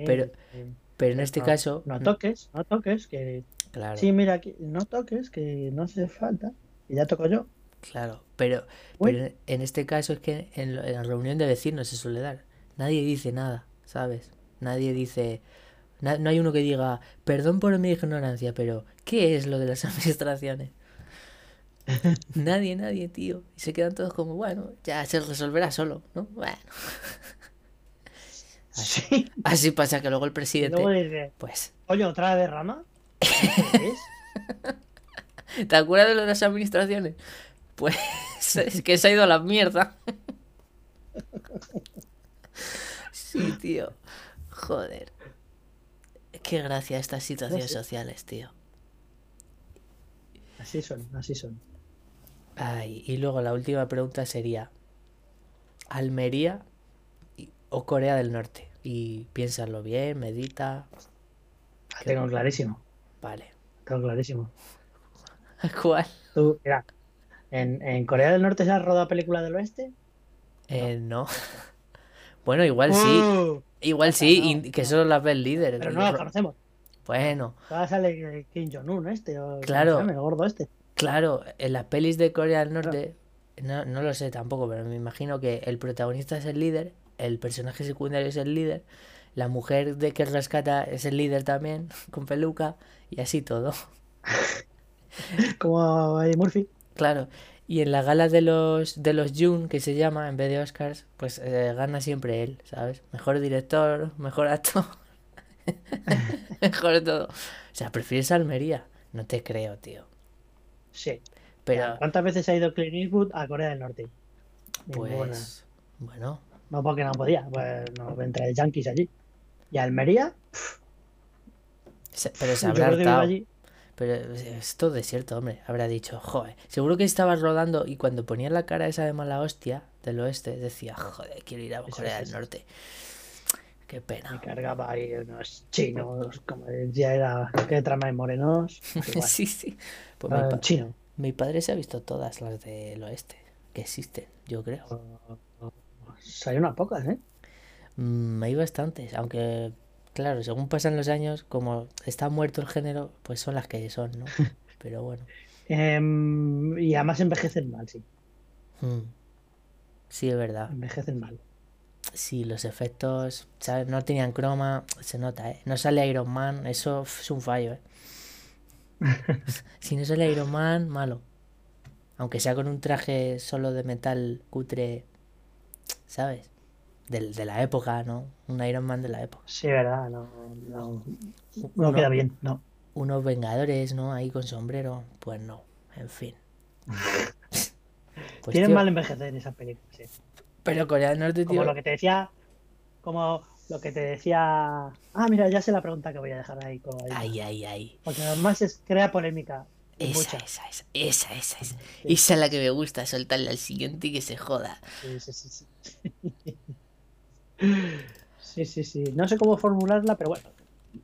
Pero, Eh, eh, pero en este no, caso, No toques, no toques, que. claro. Sí, mira, aquí, no toques, que no hace falta. Y ya toco yo. Claro, pero, pero en- este caso es que en, en la reunión de vecinos se suele dar. Nadie dice nada, ¿sabes? Nadie dice... na- no hay uno que diga, perdón por mi ignorancia, pero ¿qué es lo de las administraciones? nadie, nadie, tío. Y se quedan todos como, bueno, ya se resolverá solo, ¿no? Bueno. Así, Sí. así pasa que luego el presidente, luego dice, pues, oye, otra derrama. ¿Qué es? ¿te acuerdas de lo de las administraciones? Pues es que se ha ido a la mierda. Sí, tío. Joder. Qué gracia estas situaciones sociales, tío. Así son, así son. Ay, y luego la última pregunta sería, Almería o Corea del Norte. Y piénsalo bien, medita. Ah, Tengo clarísimo. Vale. Tengo clarísimo. ¿Cuál? Tú, mira, en, en Corea del Norte se ha rodado película del oeste. Eh, no. Bueno, igual sí. Igual sí, no, y que no. solo las ves líderes. Pero no lo conocemos. Bueno, Ahora sale Kim Jong-un este, o Claro. el gordo este. claro, en las pelis de Corea del Norte, no, no lo sé tampoco, pero me imagino que el protagonista es el líder, el personaje secundario es el líder, la mujer de que rescata es el líder también, con peluca, y así todo. Como Eddie Murphy. Claro, y en la gala de los de los Jun, que se llama, en vez de Oscars, pues eh, gana siempre él, ¿sabes? Mejor director, mejor actor, mejor todo. O sea, prefieres Almería, no te creo, tío. Sí. Pero, ¿Cuántas veces ha ido Clint Eastwood a Corea del Norte? Ninguna. pues, bueno, No porque no podía, pues no entre yankees allí. Y Almería, se- pero se habrá hartado. allí. Pero es todo desierto, hombre. Habrá dicho, joder. Seguro que estaba rodando y cuando ponía la cara esa de mala hostia del oeste, decía, joder, quiero ir a Corea del. Norte. Qué Me pena. cargaba ahí unos chinos, como decía, era que trama de morenos. Igual. sí, sí. Pues mi, Ah, pa- chino. mi padre se ha visto todas las del oeste que existen, yo creo. Pues hay unas pocas, ¿eh? Mm, hay bastantes, aunque, claro, según pasan los años, como está muerto el género, pues son las que son, ¿no? Pero bueno. Em, y además envejecen mal, sí. Mm. Sí, es verdad. Envejecen mal. Sí, los efectos, ¿sabes? No tenían croma, se nota, ¿eh? No sale Iron Man, eso es un fallo, ¿eh? Si no sale Iron Man, malo. Aunque sea con un traje solo de metal cutre, ¿sabes? Del, de la época, ¿no? Un Iron Man de la época. Sí, verdad, no, no, no Uno- queda bien, no. Unos Vengadores, ¿no? Ahí con sombrero. Pues no, en fin. Pues, Tienen tío, mal envejecer esas películas, sí. Pero Corea del Norte, Como tío. lo que te decía, como lo que te decía. Ah, mira, ya sé la pregunta que voy a dejar ahí. Como ahí. Ay, ay, ay. Porque además es, crea polémica. Esa, esa, esa, esa, esa, esa. Sí. Esa es la que me gusta, soltarle al siguiente y que se joda. Sí, sí, sí, sí. Sí, sí, sí. No sé cómo formularla, pero bueno.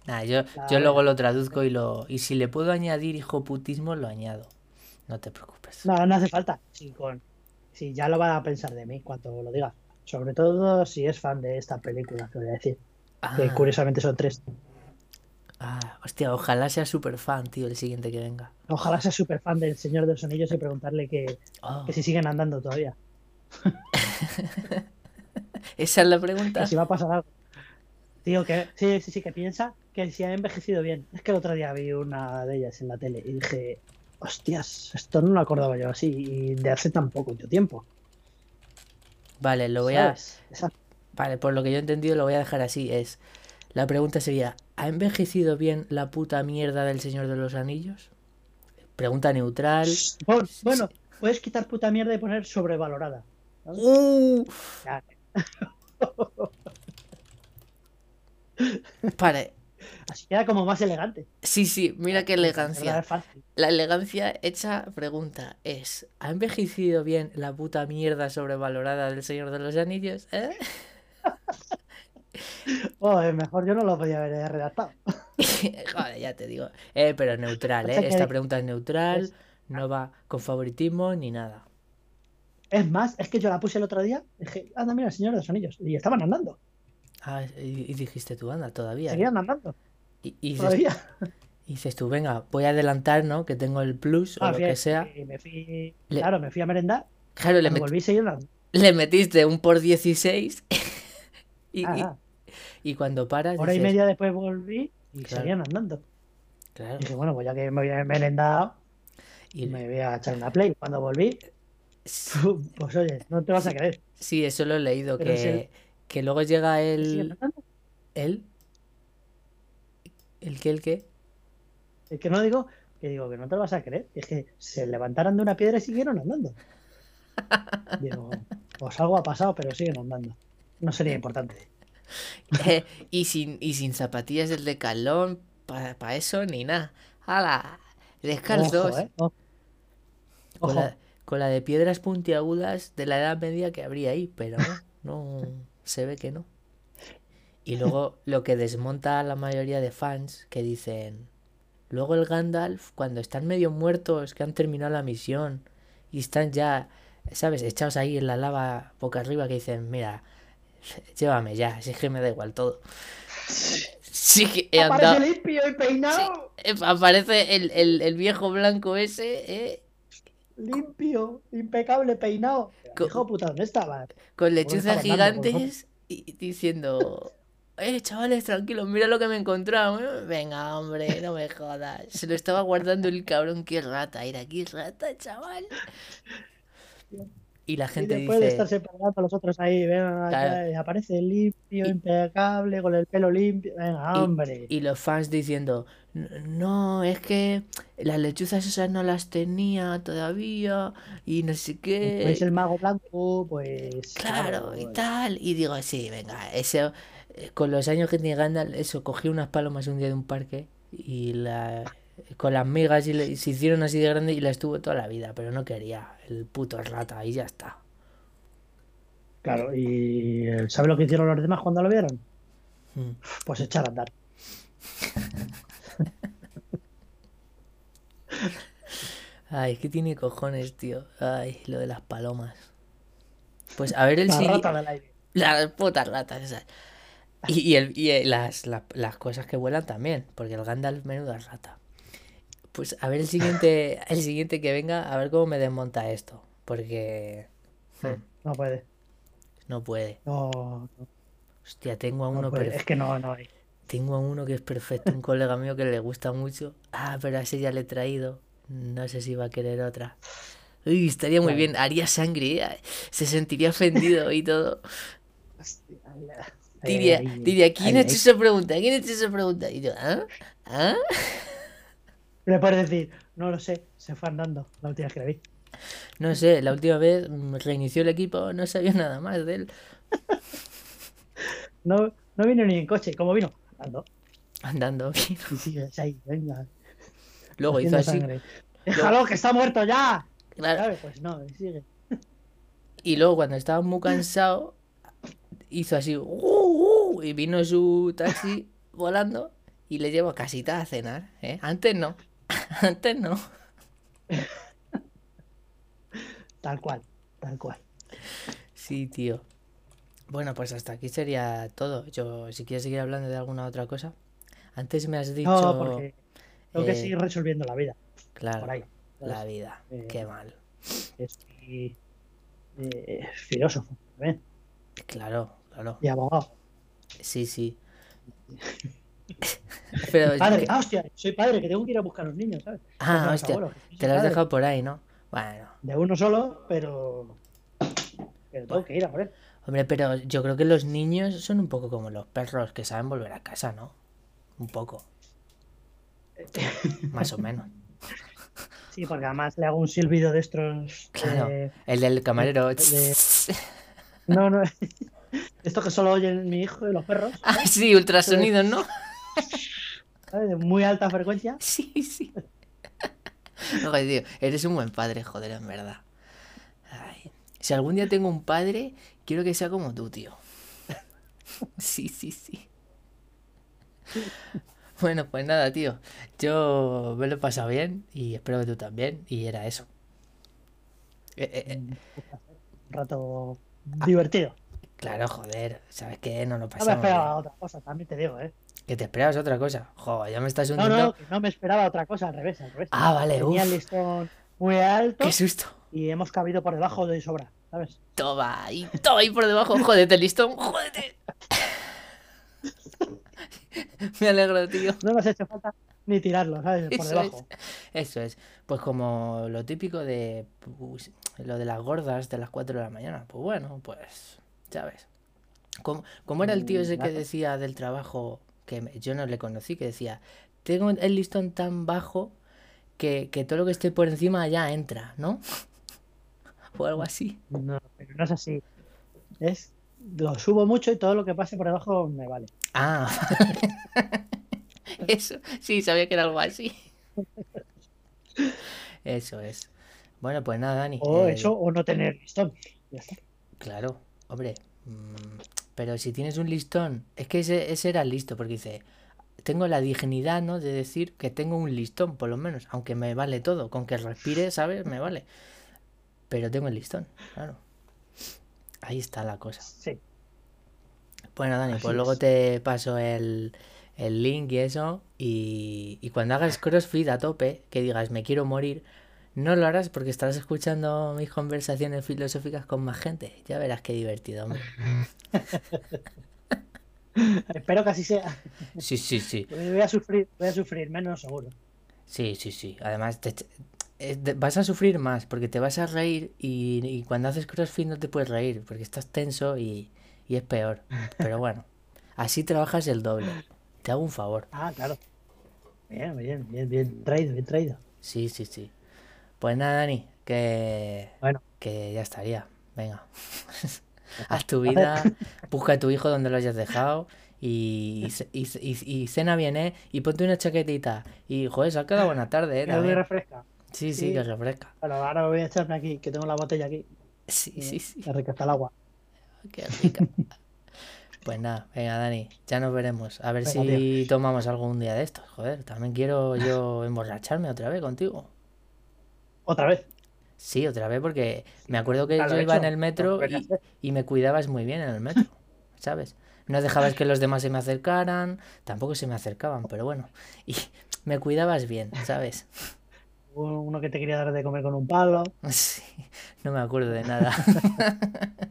Nah, yo, La- yo luego lo traduzco y lo. Y si le puedo añadir hijoputismo, lo añado. No te preocupes. No, no hace falta. Con... sí, ya lo van a pensar de mí cuando lo diga. Sobre todo si es fan de esta película, que voy a decir. Que Ah, curiosamente son tres. ah, hostia, ojalá sea súper fan, tío, el siguiente que venga. Ojalá sea súper fan del Señor de los Anillos y preguntarle que, Oh, que si siguen andando todavía. Esa es la pregunta. Si va a pasar algo. Tío, que sí, sí, sí, que piensa que si ha envejecido bien. Es que el otro día vi una de ellas en la tele y dije, hostias, esto no lo acordaba yo así y de hace tan poco tiempo. Vale, lo voy a. Vale, por lo que yo he entendido, lo voy a dejar así. Es. La pregunta sería: ¿Ha envejecido bien la puta mierda del Señor de los Anillos? Pregunta neutral. Bueno, puedes quitar puta mierda y poner sobrevalorada. ¿sabes? ¡Uh! Ya. Vale. Así queda como más elegante. Sí, sí, mira qué elegancia. La elegancia hecha pregunta es: ¿Ha envejecido bien la puta mierda sobrevalorada del Señor de los Anillos? ¿Eh? Mejor yo no lo podía haber redactado. Joder, ya te digo. Eh, pero neutral, ¿eh? Esta pregunta es neutral, no va con favoritismo ni nada. Es más, es que yo la puse el otro día. Dije, anda, mira, el Señor de los Anillos. Y estaban andando. Ah, y, y dijiste tú, anda, todavía. Seguían andando. Y, y Todavía. y dices tú, venga, voy a adelantar, ¿no? Que tengo el plus o Ah, lo a- que sea. Y me fui, Le- claro, me fui a merendar. Claro, le, met- volví a seguir andando. le metiste un por 16 y, Ah, y- y cuando paras Hora y media después volví y Claro. seguían andando. claro, dije, bueno, pues ya que me había merendado, y- me voy a echar una play. Cuando volví, pues oye, no te vas a creer. sí, eso lo he leído, Pero que, que luego llega el... ¿El? ¿El qué, el qué? Es que no digo, que digo que no te lo vas a creer. Es que se levantaron de una piedra y siguieron andando. Digo, pues algo ha pasado, pero siguen andando. No sería importante. Eh, y sin y sin zapatillas del decalón para eso ni nada. ¡Hala! Descalzos. Ojo, ¿eh? Ojo. Con, Ojo. la- con la de piedras puntiagudas de la Edad Media que habría ahí, pero no, no se ve que no. Y luego lo que desmonta a la mayoría de fans que dicen, luego el Gandalf, cuando están medio muertos, que han terminado la misión y están ya, ¿sabes?, echados ahí en la lava boca arriba, que dicen, mira, llévame ya, si es que me da igual todo. Sí que he Aparece andado... limpio y peinado. Eh, Aparece el, el- el viejo blanco ese, ¿eh? Limpio, impecable, peinado. Co- Hijo puta, ¿dónde estabas? con lechuzas andando, gigantes y diciendo, eh, chavales, tranquilos, mira lo que me he encontrado. ¿eh? Venga, hombre, no me jodas. Se lo estaba guardando el cabrón, qué rata, era qué rata, chaval. Y la Y gente después de dice, estarse pegando a los otros ahí, venga, Claro. y aparece limpio, Y- impecable, con el pelo limpio. Venga, hombre. y los fans diciendo, "N- no, es que las lechuzas esas no las tenía todavía y no sé qué. Pues el mago blanco, pues. Claro, y pues, tal. Y digo, sí, venga, eso, eh, con los años que tiene Gandalf, eso, cogí unas palomas un día de un parque y la, con las migas y, le- y se hicieron así de grande y las tuvo toda la vida, pero no quería el puto rata y ya está. Claro, y ¿sabe lo que hicieron los demás cuando lo vieron? Mm. Pues echar a andar. Ay, ¿qué tiene cojones, tío? Ay, lo de las palomas. Pues a ver el La siguiente. Las putas ratas esas. Y, y el, y eh, las, la- las cosas que vuelan también, porque el Gandalf menuda rata. Pues a ver el siguiente, el siguiente que venga, a ver cómo me desmonta esto. Porque hmm, No puede. no puede. No, no, Hostia, tengo a no uno perfe- Es que no, no hay. tengo a uno que es perfecto, un colega mío que le gusta mucho. Ah, pero a ese ya le he traído. No sé si va a querer otra. Uy, estaría muy bien, haría sangre, eh, se sentiría ofendido y todo. Hostia, Diría, diría, ¿quién ha hecho esa pregunta? ¿Quién ha hecho esa pregunta? Y yo, ¿ah? ¿Ah? Le puedes decir, no lo sé, se fue andando la última vez que la vi. No sé, la última vez reinició el equipo, no sabía nada más de él. No, no vino ni en coche, ¿cómo vino? Andando. Andando. Y sigues ahí, venga. Luego hizo así. sangre. ¡Déjalo, que está muerto ya! claro. Pues no, sigue. Y luego cuando estaba muy cansado, hizo así. "Uh, uh", y vino su taxi volando y le llevo a casita a cenar. ¿eh? Antes no. Antes no. Tal cual, tal cual. Sí, tío. Bueno, pues hasta aquí sería todo. Yo, si quieres seguir hablando de alguna otra cosa. Antes me has dicho. No, porque tengo que eh, seguir resolviendo la vida. Claro, Por ahí. la vida. Eh, Qué mal. Eh, filósofo también, Claro, claro. y abogado. Sí, sí. Pero Padre, ah, hostia, soy padre, que tengo que ir a buscar a los niños, ¿sabes? Ah, hostia, abuelos, te lo has padre. dejado por ahí, ¿no? Bueno, De uno solo, pero. Pero tengo que ir a por él. hombre, pero yo creo que los niños son un poco como los perros que saben volver a casa, ¿no? Un poco. Más o menos. Sí, porque además le hago un silbido de estos. Claro. eh, El del camarero. de- No, no. Esto que solo oyen mi hijo y los perros, Ah, sí, ultrasonidos, ¿no? ¿Sabes? De muy alta frecuencia. Sí, sí. Tío, eres un buen padre, joder, en verdad. Ay, Si algún día tengo un padre, quiero que sea como tú, tío. Sí, sí, sí. Bueno, pues nada, tío. Yo me lo he pasado bien y espero que tú también. Y era eso. Eh, eh, eh, Un rato divertido. claro, joder. ¿Sabes qué? No lo No me pasamos esperaba otra cosa, también te digo, ¿eh? Que te esperabas otra cosa. Joder, ya me estás No, hundiendo. no, que no me esperaba otra cosa, al revés, al revés. Ah, vale, Tenía el listón muy alto Qué susto. y hemos cabido por debajo de sobra, ¿sabes? Toma, y toma ahí por debajo. Jódete, listón, jódete. Me alegro, tío. No nos ha hecho falta ni tirarlo, ¿sabes? Por Eso debajo. es. Eso es. Pues como lo típico de pues, lo de las gordas de las 4 de la mañana. Pues bueno, pues, ¿sabes? ¿Cómo, cómo era el tío ese que decía del trabajo que yo no le conocí? Que decía, tengo el listón tan bajo que, que todo lo que esté por encima ya entra, ¿no? O algo así. No, pero no es así. Es lo subo mucho y todo lo que pase por debajo me vale. Ah, eso, sí, sabía que era algo así. Eso es. Bueno, pues nada, Dani. O eh, eso, o no tener listón. Ya está. Claro, hombre. mm, Pero si tienes un listón, es que ese, ese era el listo, porque dice, tengo la dignidad, ¿no? De decir que tengo un listón, por lo menos, aunque me vale todo, con que respire, ¿sabes? Me vale. Pero tengo el listón, claro. Ahí está la cosa. Sí. Bueno, Dani, Así pues luego te paso el, el link y eso. Y, y cuando hagas CrossFit a tope, que digas me quiero morir, no lo harás porque estarás escuchando mis conversaciones filosóficas con más gente. Ya verás qué divertido, hombre. Espero que así sea. Sí, sí, sí. Voy a sufrir, voy a sufrir menos seguro. Sí, sí, sí. Además, te- eh, te- vas a sufrir más porque te vas a reír y, y cuando haces CrossFit no te puedes reír porque estás tenso y, y es peor. Pero bueno, así trabajas el doble. Te hago un favor. Ah, claro. Bien, bien, bien, bien traído, bien traído. Sí, sí, sí. Pues nada, Dani, que, Bueno, que ya estaría. Venga. Haz tu vida, busca a tu hijo donde lo hayas dejado y, y, y, y cena bien, ¿eh? Y ponte una chaquetita. Y, joder, se ha quedado buena tarde, ¿eh? que me refresca. Sí, sí, Sí. que refresca. Bueno, ahora voy a echarme aquí, que tengo la botella aquí. Sí, sí, sí. Que rica está el agua. Qué rica. Pues nada, venga, Dani, ya nos veremos. A ver Venga, si tomamos algún día de estos. Joder, también quiero yo emborracharme otra vez contigo. Otra vez. Sí, otra vez, porque me acuerdo que yo iba en el metro y, me cuidabas muy bien en el metro, ¿sabes? No dejabas que los demás se me acercaran, tampoco se me acercaban, pero bueno, y me cuidabas bien, ¿sabes? Hubo Uno que te quería dar de comer con un palo. Sí, no me acuerdo de nada.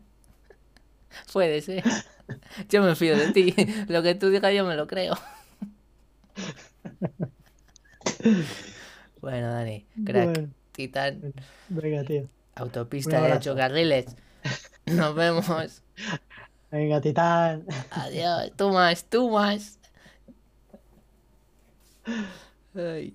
Puede ser. Yo me fío de ti, lo que tú digas yo me lo creo. Bueno, Dani, crack, Bueno, titán, venga, tío. Autopista de ocho carriles. Nos vemos. Venga, titán. Adiós. Tú más, tú más. Ay.